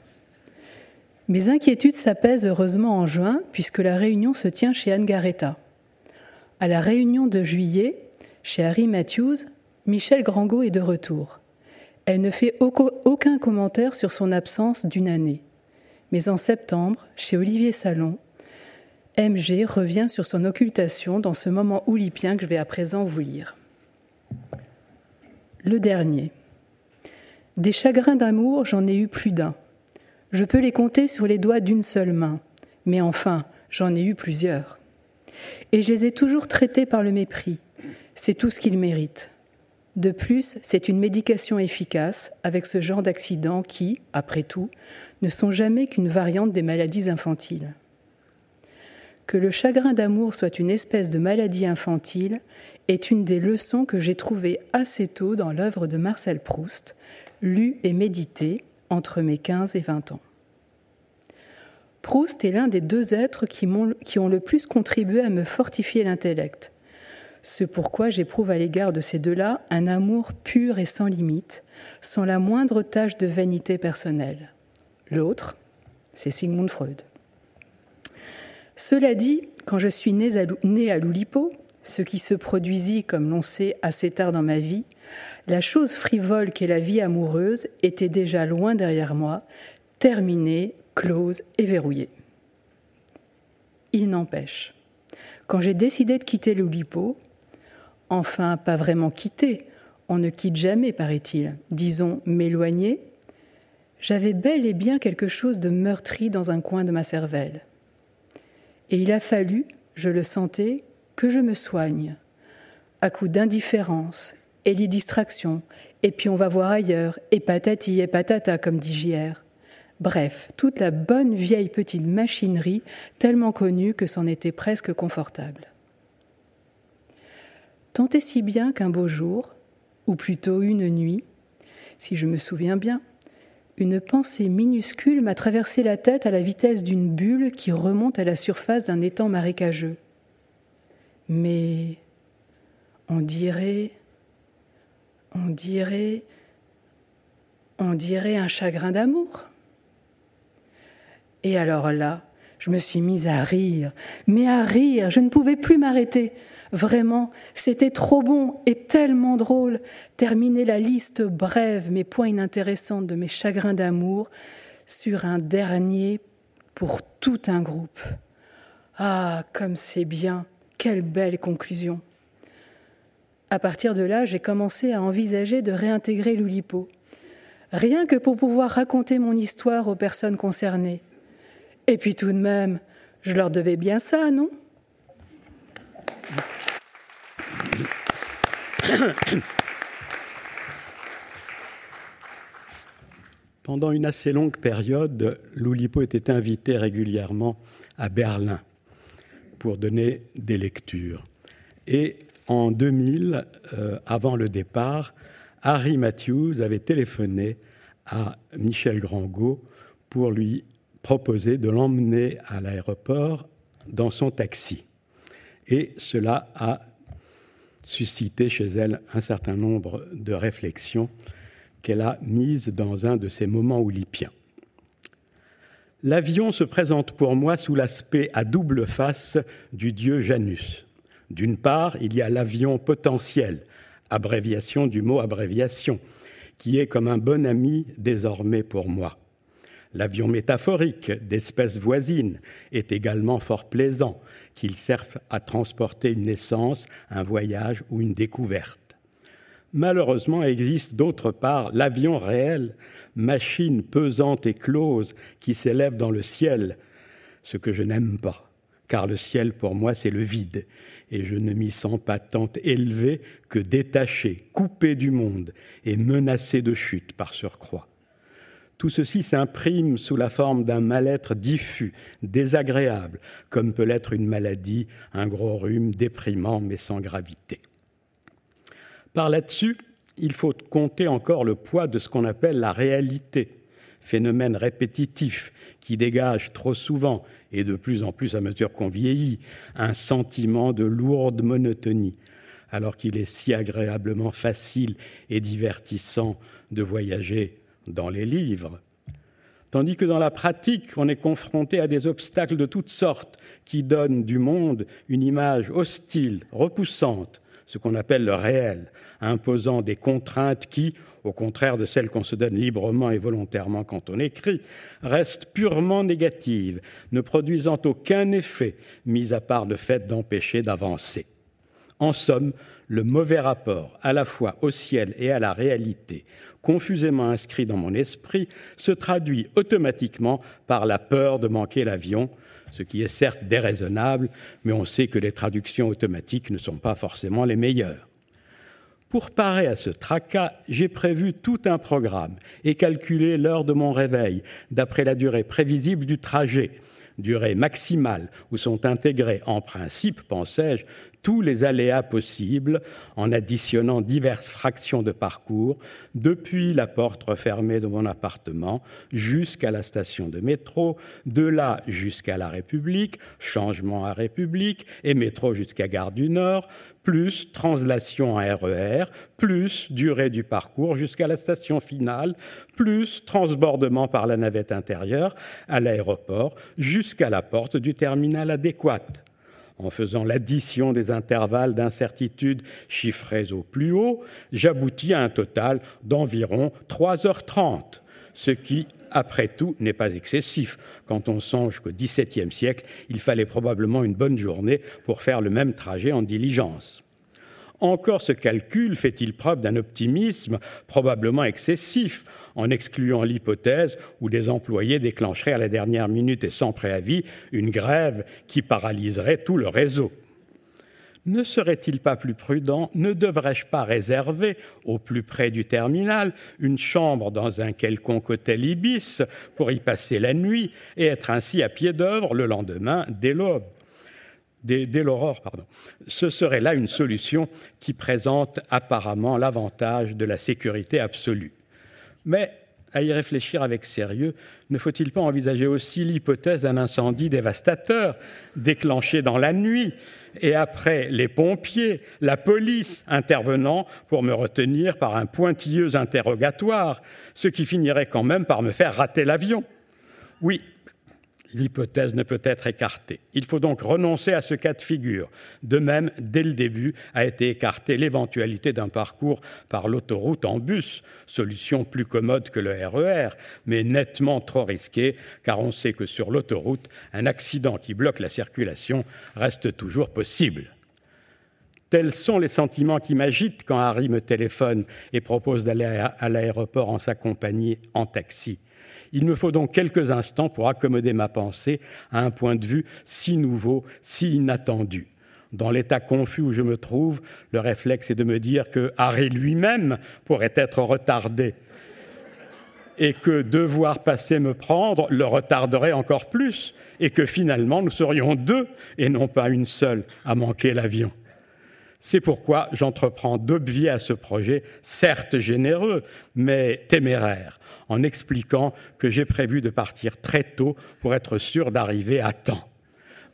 Mes inquiétudes s'apaisent heureusement en juin, puisque la réunion se tient chez Anne Garetta. À la réunion de juillet, chez Harry Matthews, Michel Grangot est de retour. Elle ne fait aucun commentaire sur son absence d'une année. Mais en septembre, chez Olivier Salon, MG revient sur son occultation dans ce moment oulipien que je vais à présent vous lire. Le dernier. Des chagrins d'amour, j'en ai eu plus d'un. Je peux les compter sur les doigts d'une seule main, mais enfin, j'en ai eu plusieurs. Et je les ai toujours traités par le mépris. C'est tout ce qu'ils méritent. De plus, c'est une médication efficace avec ce genre d'accidents qui, après tout, ne sont jamais qu'une variante des maladies infantiles. Que le chagrin d'amour soit une espèce de maladie infantile est une des leçons que j'ai trouvées assez tôt dans l'œuvre de Marcel Proust, lue et méditée entre mes 15 et 20 ans. Proust est l'un des deux êtres qui, ont le plus contribué à me fortifier l'intellect. Ce pourquoi j'éprouve à l'égard de ces deux-là un amour pur et sans limite, sans la moindre tache de vanité personnelle. L'autre, c'est Sigmund Freud. Cela dit, quand je suis née à Loulipo, ce qui se produisit, comme l'on sait, assez tard dans ma vie, la chose frivole qu'est la vie amoureuse était déjà loin derrière moi, terminée, close et verrouillée. Il n'empêche, quand j'ai décidé de quitter l'Oulipo, enfin pas vraiment quitter, on ne quitte jamais, paraît-il, disons m'éloigner, j'avais bel et bien quelque chose de meurtri dans un coin de ma cervelle. Et il a fallu, je le sentais, que je me soigne, à coup d'indifférence et les et puis on va voir ailleurs, et patati et patata, comme dit JR. Bref, toute la bonne vieille petite machinerie, tellement connue que c'en était presque confortable. Tant et si bien qu'un beau jour, ou plutôt une nuit, si je me souviens bien, une pensée minuscule m'a traversé la tête à la vitesse d'une bulle qui remonte à la surface d'un étang marécageux. Mais on dirait, on dirait, on dirait un chagrin d'amour. Et alors là, je me suis mise à rire, mais à rire, je ne pouvais plus m'arrêter. Vraiment, c'était trop bon et tellement drôle. Terminer la liste brève mais point inintéressante de mes chagrins d'amour sur un dernier pour tout un groupe. Ah, comme c'est bien, quelle belle conclusion. À partir de là, j'ai commencé à envisager de réintégrer l'Oulipo, rien que pour pouvoir raconter mon histoire aux personnes concernées. Et puis tout de même, je leur devais bien ça, non? Pendant une assez longue période, Loulipo était invité régulièrement à Berlin pour donner des lectures. Et en 2000, euh, avant le départ, Harry Matthews avait téléphoné à Michel Grangot pour lui proposer de l'emmener à l'aéroport dans son taxi. Et cela a suscité chez elle un certain nombre de réflexions qu'elle a mises dans un de ces moments oulipiens. L'avion se présente pour moi sous l'aspect à double face du dieu Janus. D'une part, il y a l'avion potentiel, abréviation du mot abréviation, qui est comme un bon ami désormais pour moi. L'avion métaphorique d'espèces voisines est également fort plaisant, qu'il serve à transporter une naissance, un voyage ou une découverte. Malheureusement, existe d'autre part l'avion réel, machine pesante et close qui s'élève dans le ciel, ce que je n'aime pas, car le ciel pour moi c'est le vide, et je ne m'y sens pas tant élevé que détaché, coupé du monde et menacé de chute par surcroît. Tout ceci s'imprime sous la forme d'un mal-être diffus, désagréable, comme peut l'être une maladie, un gros rhume déprimant mais sans gravité. Par là-dessus, il faut compter encore le poids de ce qu'on appelle la réalité, phénomène répétitif qui dégage trop souvent, et de plus en plus à mesure qu'on vieillit, un sentiment de lourde monotonie, alors qu'il est si agréablement facile et divertissant de voyager dans les livres, tandis que dans la pratique, on est confronté à des obstacles de toutes sortes qui donnent du monde une image hostile, repoussante, ce qu'on appelle le réel, imposant des contraintes qui, au contraire de celles qu'on se donne librement et volontairement quand on écrit, restent purement négatives, ne produisant aucun effet, mis à part le fait d'empêcher d'avancer. En somme, le mauvais rapport à la fois au ciel et à la réalité, confusément inscrit dans mon esprit, se traduit automatiquement par la peur de manquer l'avion, ce qui est certes déraisonnable, mais on sait que les traductions automatiques ne sont pas forcément les meilleures. Pour parer à ce tracas, j'ai prévu tout un programme et calculé l'heure de mon réveil d'après la durée prévisible du trajet, durée maximale où sont intégrés en principe, pensais-je, tous les aléas possibles en additionnant diverses fractions de parcours depuis la porte refermée de mon appartement jusqu'à la station de métro, de là jusqu'à la République, changement à République et métro jusqu'à Gare du Nord, plus translation en RER, plus durée du parcours jusqu'à la station finale, plus transbordement par la navette intérieure à l'aéroport jusqu'à la porte du terminal adéquate en faisant l'addition des intervalles d'incertitude chiffrés au plus haut, j'aboutis à un total d'environ 3h30, ce qui, après tout, n'est pas excessif quand on songe qu'au XVIIe siècle, il fallait probablement une bonne journée pour faire le même trajet en diligence. Encore ce calcul fait-il preuve d'un optimisme probablement excessif, en excluant l'hypothèse où des employés déclencheraient à la dernière minute et sans préavis une grève qui paralyserait tout le réseau. Ne serait-il pas plus prudent, ne devrais-je pas réserver, au plus près du terminal, une chambre dans un quelconque hôtel Ibis pour y passer la nuit et être ainsi à pied d'œuvre le lendemain dès l'aube? Dès, l'aurore. Pardon. Ce serait là une solution qui présente apparemment l'avantage de la sécurité absolue. Mais à y réfléchir avec sérieux, ne faut-il pas envisager aussi l'hypothèse d'un incendie dévastateur déclenché dans la nuit et après les pompiers, la police intervenant pour me retenir par un pointilleux interrogatoire, ce qui finirait quand même par me faire rater l'avion? Oui, l'hypothèse ne peut être écartée. Il faut donc renoncer à ce cas de figure. De même, dès le début, a été écartée l'éventualité d'un parcours par l'autoroute en bus, solution plus commode que le RER, e mais nettement trop risquée, car on sait que sur l'autoroute, un accident qui bloque la circulation reste toujours possible. Tels sont les sentiments qui m'agitent quand Harry me téléphone et propose d'aller à l'aéroport en sa compagnie en taxi. Il me faut donc quelques instants pour accommoder ma pensée à un point de vue si nouveau, si inattendu. Dans l'état confus où je me trouve, le réflexe est de me dire que Harry lui-même pourrait être retardé et que devoir passer me prendre le retarderait encore plus et que finalement nous serions deux et non pas une seule à manquer l'avion. C'est pourquoi j'entreprends d'obvier à ce projet, certes généreux, mais téméraire, en expliquant que j'ai prévu de partir très tôt pour être sûr d'arriver à temps.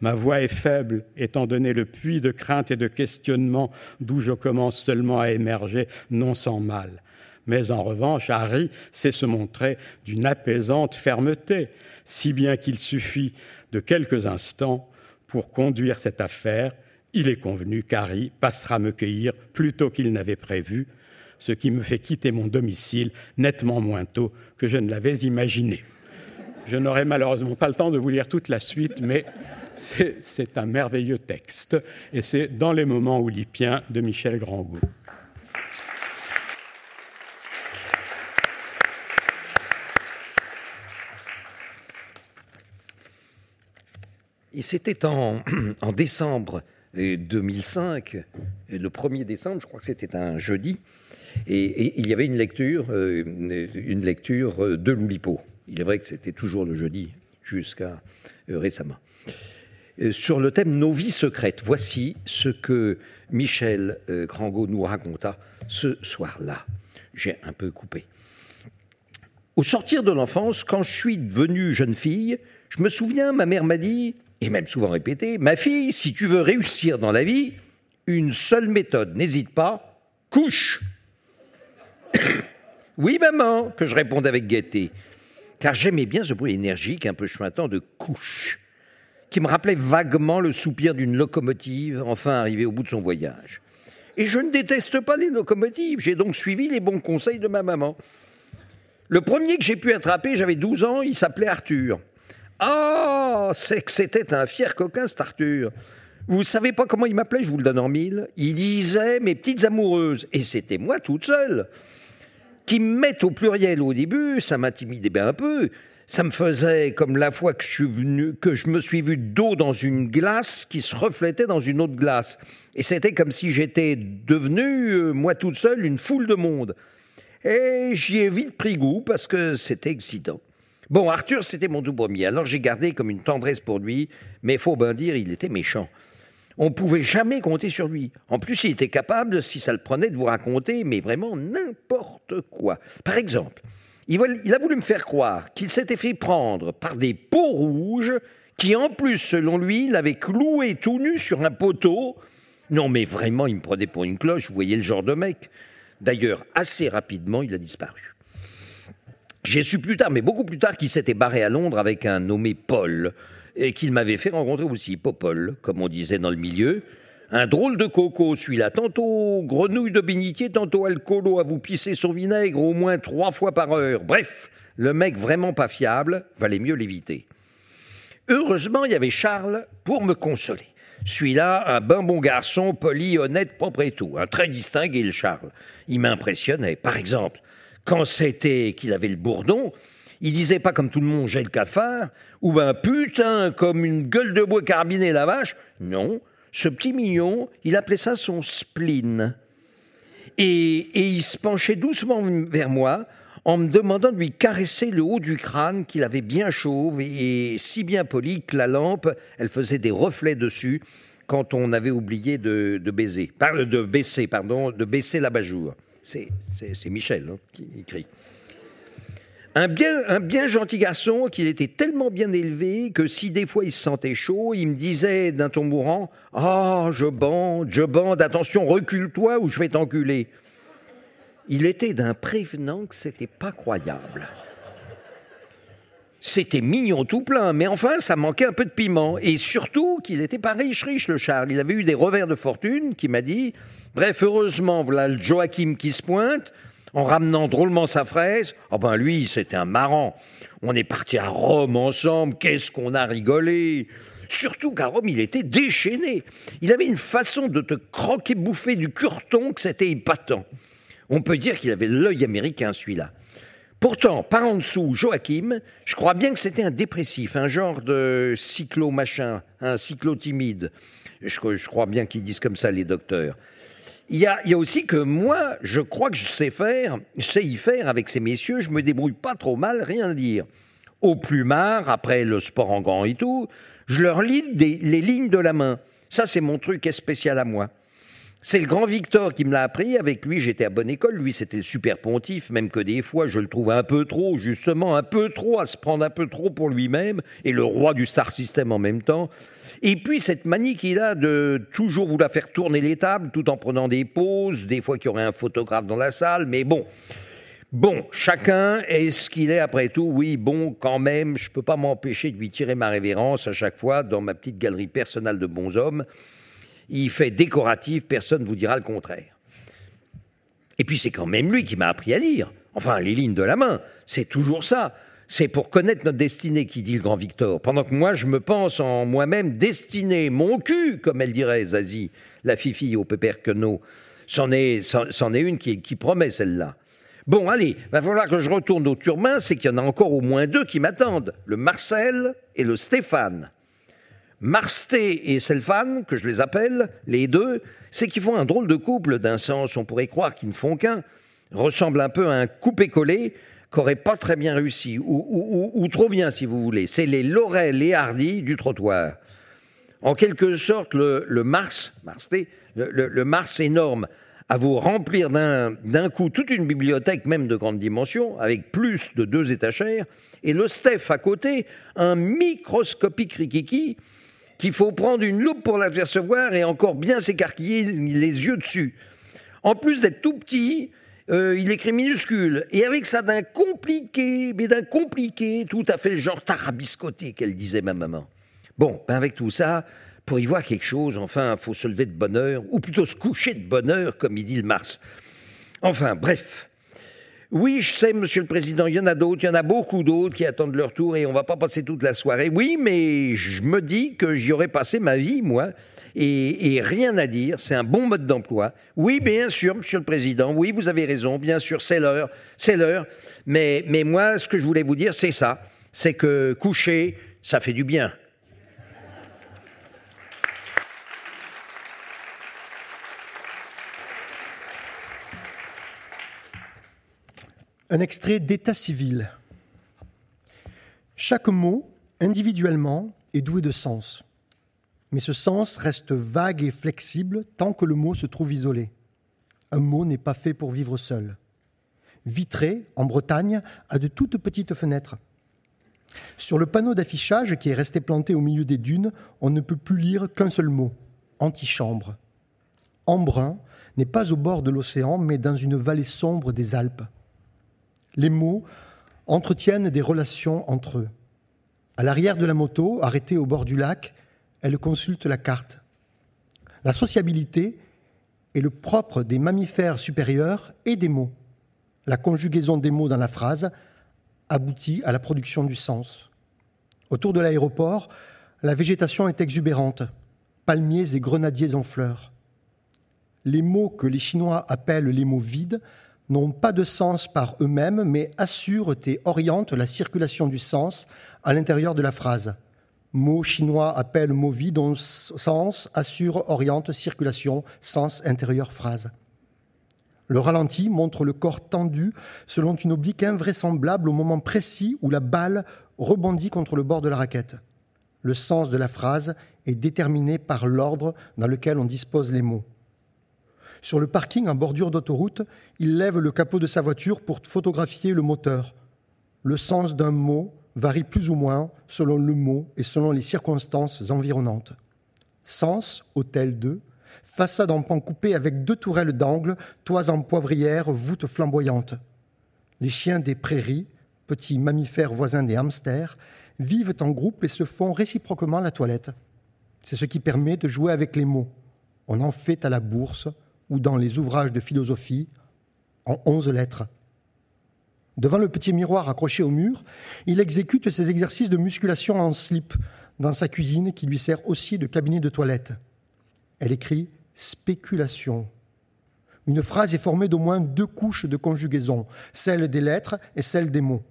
Ma voix est faible, étant donné le puits de crainte et de questionnement d'où je commence seulement à émerger, non sans mal. Mais en revanche, Harry sait se montrer d'une apaisante fermeté, si bien qu'il suffit de quelques instants pour conduire cette affaire il est convenu qu'Harry passera me cueillir plus tôt qu'il n'avait prévu, ce qui me fait quitter mon domicile nettement moins tôt que je ne l'avais imaginé. Je n'aurai malheureusement pas le temps de vous lire toute la suite, mais c'est un merveilleux texte, et c'est Dans les moments oulipiens de Michel Grandgout. Et c'était en décembre 2005, le 1er décembre, je crois que c'était un jeudi, et, il y avait une lecture, euh, une lecture de Loulipo. Il est vrai que c'était toujours le jeudi jusqu'à euh, récemment. Euh, sur le thème Nos vies secrètes, voici ce que Michel Grangot nous raconta ce soir-là. J'ai un peu coupé. Au sortir de l'enfance, quand je suis devenue jeune fille, je me souviens, ma mère m'a dit et même souvent répété, ma fille, si tu veux réussir dans la vie, une seule méthode, n'hésite pas, couche. oui, maman, que je répondais avec gaieté, car j'aimais bien ce bruit énergique, un peu chemintant de couche, qui me rappelait vaguement le soupir d'une locomotive enfin arrivée au bout de son voyage. Et je ne déteste pas les locomotives. J'ai donc suivi les bons conseils de ma maman. Le premier que j'ai pu attraper, j'avais 12 ans, il s'appelait Arthur. Ah, c'est que c'était un fier coquin, cet Arthur. Vous savez pas comment il m'appelait, je vous le donne en mille. Il disait mes petites amoureuses. Et c'était moi toute seule. Qui me mettent au pluriel au début, ça m'intimidait bien un peu. Ça me faisait comme la fois que je, me suis vu d'eau dans une glace qui se reflétait dans une autre glace. Et c'était comme si j'étais devenu, euh, moi toute seule, une foule de monde. Et j'y ai vite pris goût parce que c'était excitant. Bon, Arthur, c'était mon tout premier, alors j'ai gardé comme une tendresse pour lui, mais faut bien dire, il était méchant. On pouvait jamais compter sur lui. En plus, il était capable, si ça le prenait, de vous raconter, mais vraiment n'importe quoi. Par exemple, il a voulu me faire croire qu'il s'était fait prendre par des peaux rouges qui, en plus, selon lui, l'avaient cloué tout nu sur un poteau. Non, mais vraiment, il me prenait pour une cloche, vous voyez le genre de mec. D'ailleurs, assez rapidement, il a disparu. J'ai su plus tard, mais beaucoup plus tard, qu'il s'était barré à Londres avec un nommé Paul, et qu'il m'avait fait rencontrer aussi Popol, comme on disait dans le milieu. Un drôle de coco, celui-là, tantôt grenouille de bénitier, tantôt alcoolo à vous pisser son vinaigre au moins trois fois par heure. Bref, le mec vraiment pas fiable, valait mieux l'éviter. Heureusement, il y avait Charles pour me consoler. Celui-là, un ben bon garçon, poli, honnête, propre et tout. Un très distingué, le Charles. Il m'impressionnait. Par exemple, quand c'était qu'il avait le bourdon, il disait pas comme tout le monde j'ai le cafard, ou ben putain comme une gueule de bois carbiné la vache. Non, ce petit mignon, il appelait ça son spleen. Et, il se penchait doucement vers moi en me demandant de lui caresser le haut du crâne qu'il avait bien chauve et si bien poli que la lampe, elle faisait des reflets dessus quand on avait oublié de, baiser, de baisser, pardon, de baisser l'abat-jour. C'est Michel hein, qui écrit. Un bien, gentil garçon qu'il était tellement bien élevé que si des fois il se sentait chaud, il me disait d'un ton mourant Ah, je bande, je bande, attention, recule-toi ou je vais t'enculer. Il était d'un prévenant que c'était pas croyable. C'était mignon tout plein, mais enfin, ça manquait un peu de piment. Et surtout qu'il n'était pas riche, riche, le Charles. Il avait eu des revers de fortune qui m'a dit Bref, heureusement, voilà Joachim qui se pointe en ramenant drôlement sa fraise. Ah ben lui, c'était un marrant. On est parti à Rome ensemble, qu'est-ce qu'on a rigolé Surtout qu'à Rome, il était déchaîné. Il avait une façon de te croquer bouffer du curton que c'était épatant. On peut dire qu'il avait l'œil américain, celui-là. Pourtant, par en dessous, Joachim, je crois bien que c'était un dépressif, un genre de cyclo-machin, un cyclo-timide. Je, je crois bien qu'ils disent comme ça, les docteurs. Il y, a, aussi que moi, je crois que je sais faire, je sais y faire avec ces messieurs, je me débrouille pas trop mal, rien à dire. Au plumard, après le sport en grand et tout, je leur lis les lignes de la main. Ça, c'est mon truc spécial à moi. C'est le grand Victor qui me l'a appris. Avec lui, j'étais à bonne école. Lui, c'était le super pontife, même que des fois, je le trouve un peu trop, justement, un peu trop, à se prendre un peu trop pour lui-même, et le roi du star system en même temps. Et puis, cette manie qu'il a de toujours vouloir faire tourner les tables, tout en prenant des pauses, des fois qu'il y aurait un photographe dans la salle, mais bon. Bon, chacun est ce qu'il est après tout. Oui, bon, quand même, je ne peux pas m'empêcher de lui tirer ma révérence à chaque fois dans ma petite galerie personnelle de bons hommes il fait décoratif, personne ne vous dira le contraire. Et puis c'est quand même lui qui m'a appris à lire. Enfin, les lignes de la main, c'est toujours ça. C'est pour connaître notre destinée, qui dit le grand Victor. Pendant que moi, je me pense en moi-même destiné, mon cul, comme elle dirait Zazie, la fifi au pépère queneau. C'en est, une qui, qui promet celle-là. Bon, allez, va falloir que je retourne au Turbin, c'est qu'il y en a encore au moins deux qui m'attendent, le Marcel et le Stéphane. Marsté et Selfan, que je les appelle, les deux, c'est qu'ils font un drôle de couple, d'un sens, on pourrait croire qu'ils ne font qu'un, ressemble un peu à un coupé-collé qu'aurait pas très bien réussi, ou, trop bien si vous voulez. C'est les Laurel et Hardy du trottoir. En quelque sorte, le, Mars, Marsté, le, Mars énorme, à vous remplir d'un coup toute une bibliothèque, même de grande dimension, avec plus de deux étagères, et le Steph à côté, un microscopique rikiki, qu'il faut prendre une loupe pour l'apercevoir et encore bien s'écarquiller les yeux dessus. En plus d'être tout petit, euh, il écrit minuscule. Et avec ça d'un compliqué, mais d'un compliqué, tout à fait le genre tarabiscoté qu'elle disait ma maman. Bon, ben avec tout ça, pour y voir quelque chose, enfin, faut se lever de bonne heure, ou plutôt se coucher de bonne heure, comme il dit le Mars. Enfin, bref. Oui, je sais, Monsieur le Président, il y en a d'autres, il y en a beaucoup d'autres qui attendent leur tour et on va pas passer toute la soirée. Oui, mais je me dis que j'y aurais passé ma vie, moi, et, rien à dire. C'est un bon mode d'emploi. Oui, bien sûr, Monsieur le Président. Oui, vous avez raison. Bien sûr, c'est l'heure, c'est l'heure. Mais, mais moi, ce que je voulais vous dire, c'est ça. C'est que coucher, ça fait du bien. Un extrait d'état civil. Chaque mot, individuellement, est doué de sens. Mais ce sens reste vague et flexible tant que le mot se trouve isolé. Un mot n'est pas fait pour vivre seul. Vitré, en Bretagne, a de toutes petites fenêtres. Sur le panneau d'affichage qui est resté planté au milieu des dunes, on ne peut plus lire qu'un seul mot antichambre. Embrun n'est pas au bord de l'océan, mais dans une vallée sombre des Alpes. Les mots entretiennent des relations entre eux. À l'arrière de la moto, arrêtée au bord du lac, elle consulte la carte. La sociabilité est le propre des mammifères supérieurs et des mots. La conjugaison des mots dans la phrase aboutit à la production du sens. Autour de l'aéroport, la végétation est exubérante, palmiers et grenadiers en fleurs. Les mots que les Chinois appellent les mots vides n'ont pas de sens par eux-mêmes, mais assurent et orientent la circulation du sens à l'intérieur de la phrase. Mot chinois appelle mot vide, dont sens assure, oriente, circulation, sens intérieur, phrase. Le ralenti montre le corps tendu selon une oblique invraisemblable au moment précis où la balle rebondit contre le bord de la raquette. Le sens de la phrase est déterminé par l'ordre dans lequel on dispose les mots. Sur le parking en bordure d'autoroute, il lève le capot de sa voiture pour photographier le moteur. Le sens d'un mot varie plus ou moins selon le mot et selon les circonstances environnantes. Sens, hôtel 2, façade en pan coupé avec deux tourelles d'angle, toits en poivrière, voûtes flamboyantes. Les chiens des prairies, petits mammifères voisins des hamsters, vivent en groupe et se font réciproquement la toilette. C'est ce qui permet de jouer avec les mots. On en fait à la bourse ou dans les ouvrages de philosophie en onze lettres. Devant le petit miroir accroché au mur, il exécute ses exercices de musculation en slip dans sa cuisine qui lui sert aussi de cabinet de toilette. Elle écrit spéculation. Une phrase est formée d'au moins deux couches de conjugaison, celle des lettres et celle des mots.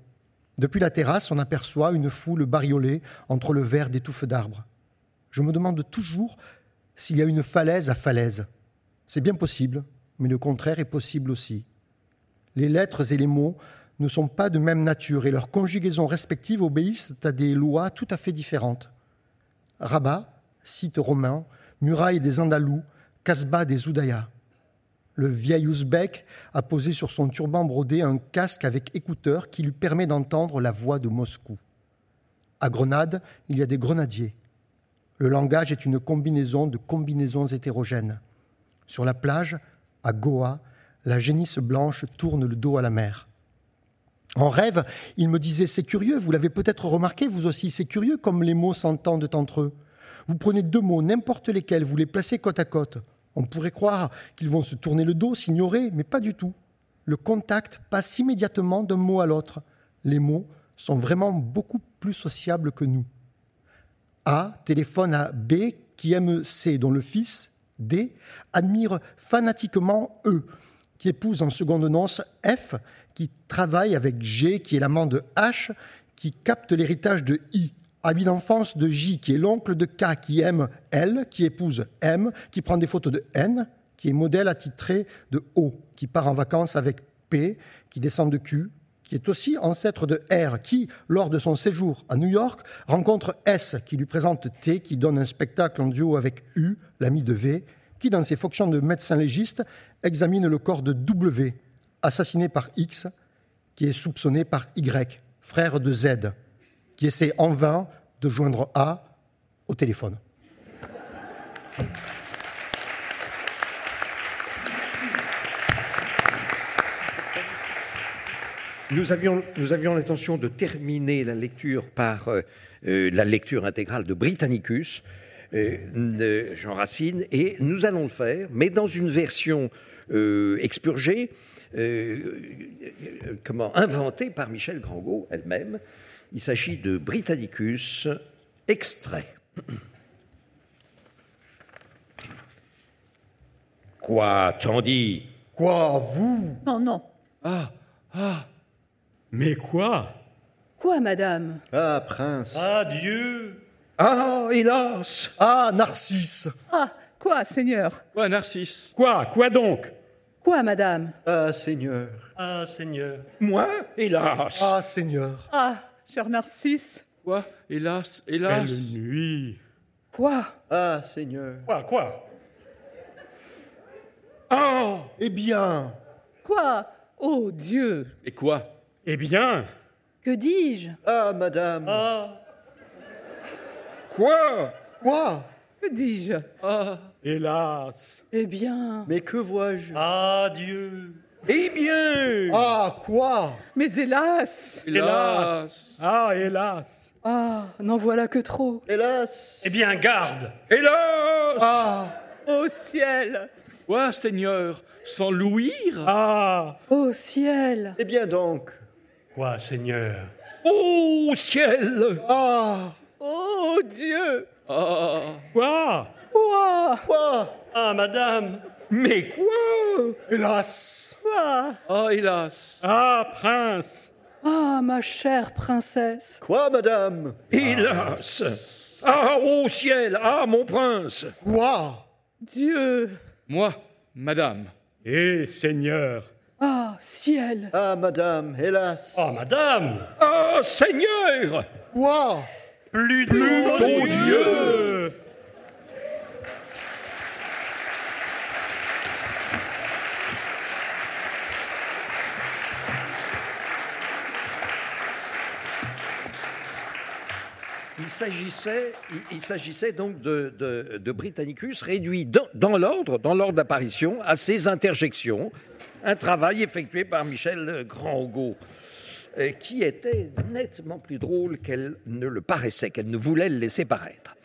Depuis la terrasse, on aperçoit une foule bariolée entre le vert des touffes d'arbres. Je me demande toujours s'il y a une falaise à falaise. C'est bien possible, mais le contraire est possible aussi. Les lettres et les mots ne sont pas de même nature et leurs conjugaisons respectives obéissent à des lois tout à fait différentes. Rabat, site romain, muraille des Andalous, Casbah des Oudayas. Le vieil ouzbek a posé sur son turban brodé un casque avec écouteur qui lui permet d'entendre la voix de Moscou. À Grenade, il y a des grenadiers. Le langage est une combinaison de combinaisons hétérogènes. Sur la plage, à Goa, la génisse blanche tourne le dos à la mer. En rêve, il me disait C'est curieux, vous l'avez peut-être remarqué, vous aussi, c'est curieux comme les mots s'entendent entre eux. Vous prenez deux mots, n'importe lesquels, vous les placez côte à côte. On pourrait croire qu'ils vont se tourner le dos, s'ignorer, mais pas du tout. Le contact passe immédiatement d'un mot à l'autre. Les mots sont vraiment beaucoup plus sociables que nous. A téléphone à B qui aime C, dont le fils, D, admire fanatiquement E, qui épouse en seconde noce F, qui travaille avec G, qui est l'amant de H, qui capte l'héritage de I. Ami d'enfance de J, qui est l'oncle de K, qui aime L, qui épouse M, qui prend des photos de N, qui est modèle attitré de O, qui part en vacances avec P, qui descend de Q, qui est aussi ancêtre de R, qui, lors de son séjour à New York, rencontre S, qui lui présente T, qui donne un spectacle en duo avec U, l'ami de V, qui, dans ses fonctions de médecin légiste, examine le corps de W, assassiné par X, qui est soupçonné par Y, frère de Z, qui essaie en vain de joindre A au téléphone. Nous avions, nous avions l'intention de terminer la lecture par euh, euh, la lecture intégrale de Britannicus. de Jean Racine, et nous allons le faire, mais dans une version expurgée, comment inventée par Michel Grangot elle-même. Il s'agit de Britannicus, extrait. Quoi, t'en dis? Quoi, vous? Non, non. Ah, ah, Mais quoi? Quoi, madame? Ah, prince. Adieu. Ah, hélas! Ah, Narcisse! Ah, quoi, Seigneur? Ouais, Narcisse? Quoi Quoi donc? Quoi, madame? Ah, Seigneur. Ah, Seigneur. Moi, hélas! Ah, Seigneur. Ah, cher Narcisse. Quoi Hélas, hélas? nuit. Quoi? Ah, Seigneur. Quoi, quoi? Oh Eh bien, Quoi? Oh Dieu! Et quoi? Eh bien, Que dis-je? Ah, madame. Ah, Quoi? Quoi? Que dis-je? Ah, hélas. Eh bien, Mais que vois-je? Adieu. Eh bien Ah, quoi? Mais hélas hélas. Ah, hélas. ah, n'en voilà que trop. Hélas. Eh bien, garde. Hélas Ah, Au ciel Quoi, Seigneur? Sans louir? Ah, Ô ciel Eh bien donc. Quoi, Seigneur? Ô ciel. Ah. Oh Dieu. Ah, quoi? Quoi? Quoi? Ah, madame. Mais quoi? Hélas. Quoi? Ah, hélas. Ah, prince. Ah, ma chère princesse. Quoi, madame? Hélas. Ah, ô ciel. Ah, mon prince. Quoi? Dieu. Moi, madame. Eh, Seigneur. Ah, ciel. Ah, madame, hélas. Ah, madame. Ah, Seigneur. Quoi? Plus de Ô Dieu. Il s'agissait, il, il s'agissait donc de, de- de Britannicus réduit dans, dans l'ordre, dans l'ordre d'apparition, à ses interjections, un travail effectué par Michel Grand-Hugo, euh, qui était nettement plus drôle qu'elle ne le paraissait, qu'elle ne voulait le laisser paraître.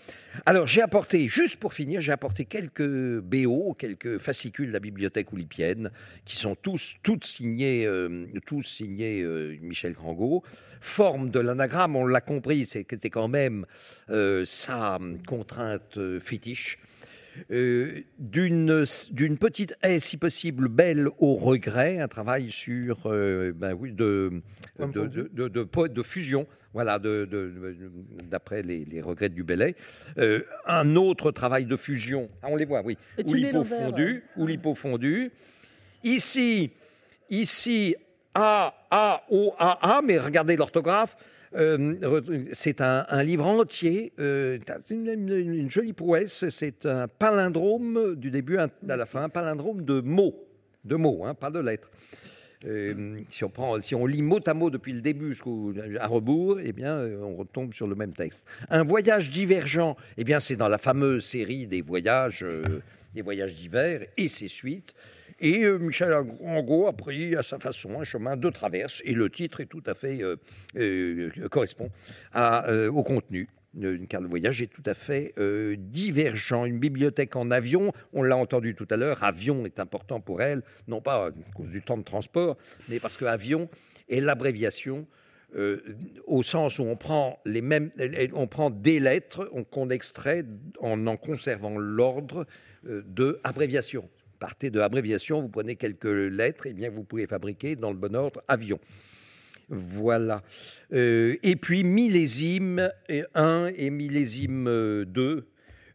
Alors j'ai apporté, juste pour finir, j'ai apporté quelques BO, quelques fascicules de la bibliothèque oulipienne, qui sont tous, toutes signés, euh, tous signés euh, Michel Grangot. Forme de l'anagramme, on l'a compris, c'était quand même sa contrainte fétiche. Euh, d'une petite haie, si possible, belle au regret, un travail sur, euh, ben oui, de, de, de, de, fusion, voilà, d'après les, les regrets du Bellay. Euh, un autre travail de fusion, ah, on les voit, oui, Et ou l'envers, fondu, ou l'hypo fondu. Ici, ici, A, A, O, A, A, mais regardez l'orthographe. Euh, c'est un, livre entier, euh, une, une- jolie prouesse. C'est un palindrome du début à la fin, un palindrome de mots, de mots, hein, pas de lettres. Euh, si, on prend, si on lit mot à mot depuis le début jusqu'au à rebours, eh bien, on retombe sur le même texte. Un voyage divergent, eh bien, c'est dans la fameuse série des voyages, des voyages d'hiver et ses suites. Et euh, Michel Angot a pris à sa façon un chemin de traverse, et le titre est tout à fait euh, euh, correspond à, au contenu. Une carte de voyage est tout à fait euh, divergent. Une bibliothèque en avion, on l'a entendu tout à l'heure, avion est important pour elle, non pas à cause du temps de transport, mais parce que avion est l'abréviation au sens où on prend les mêmes, on prend des lettres on- qu'on extrait en en conservant l'ordre de abréviation. Partez de abréviation, vous prenez quelques lettres, et bien vous pouvez fabriquer dans le bon ordre avion. Voilà. Euh, et puis millésime 1 et millésime 2.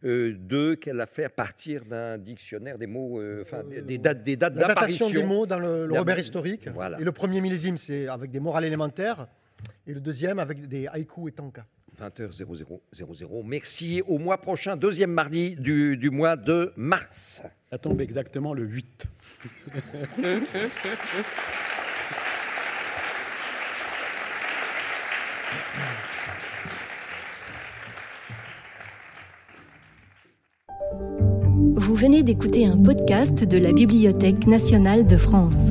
Euh, deux qu'elle a fait à partir d'un dictionnaire des mots, euh, enfin des- des dates, des dates La datation d'apparition. des mots dans le, Robert historique. Voilà. Et le premier millésime, c'est avec des morales élémentaires. Et le deuxième, avec des haïkus et tankas. 20h0000. Merci. Au mois prochain, deuxième mardi du, du mois de mars. Ça tombe exactement le 8. Vous venez d'écouter un podcast de la Bibliothèque nationale de France.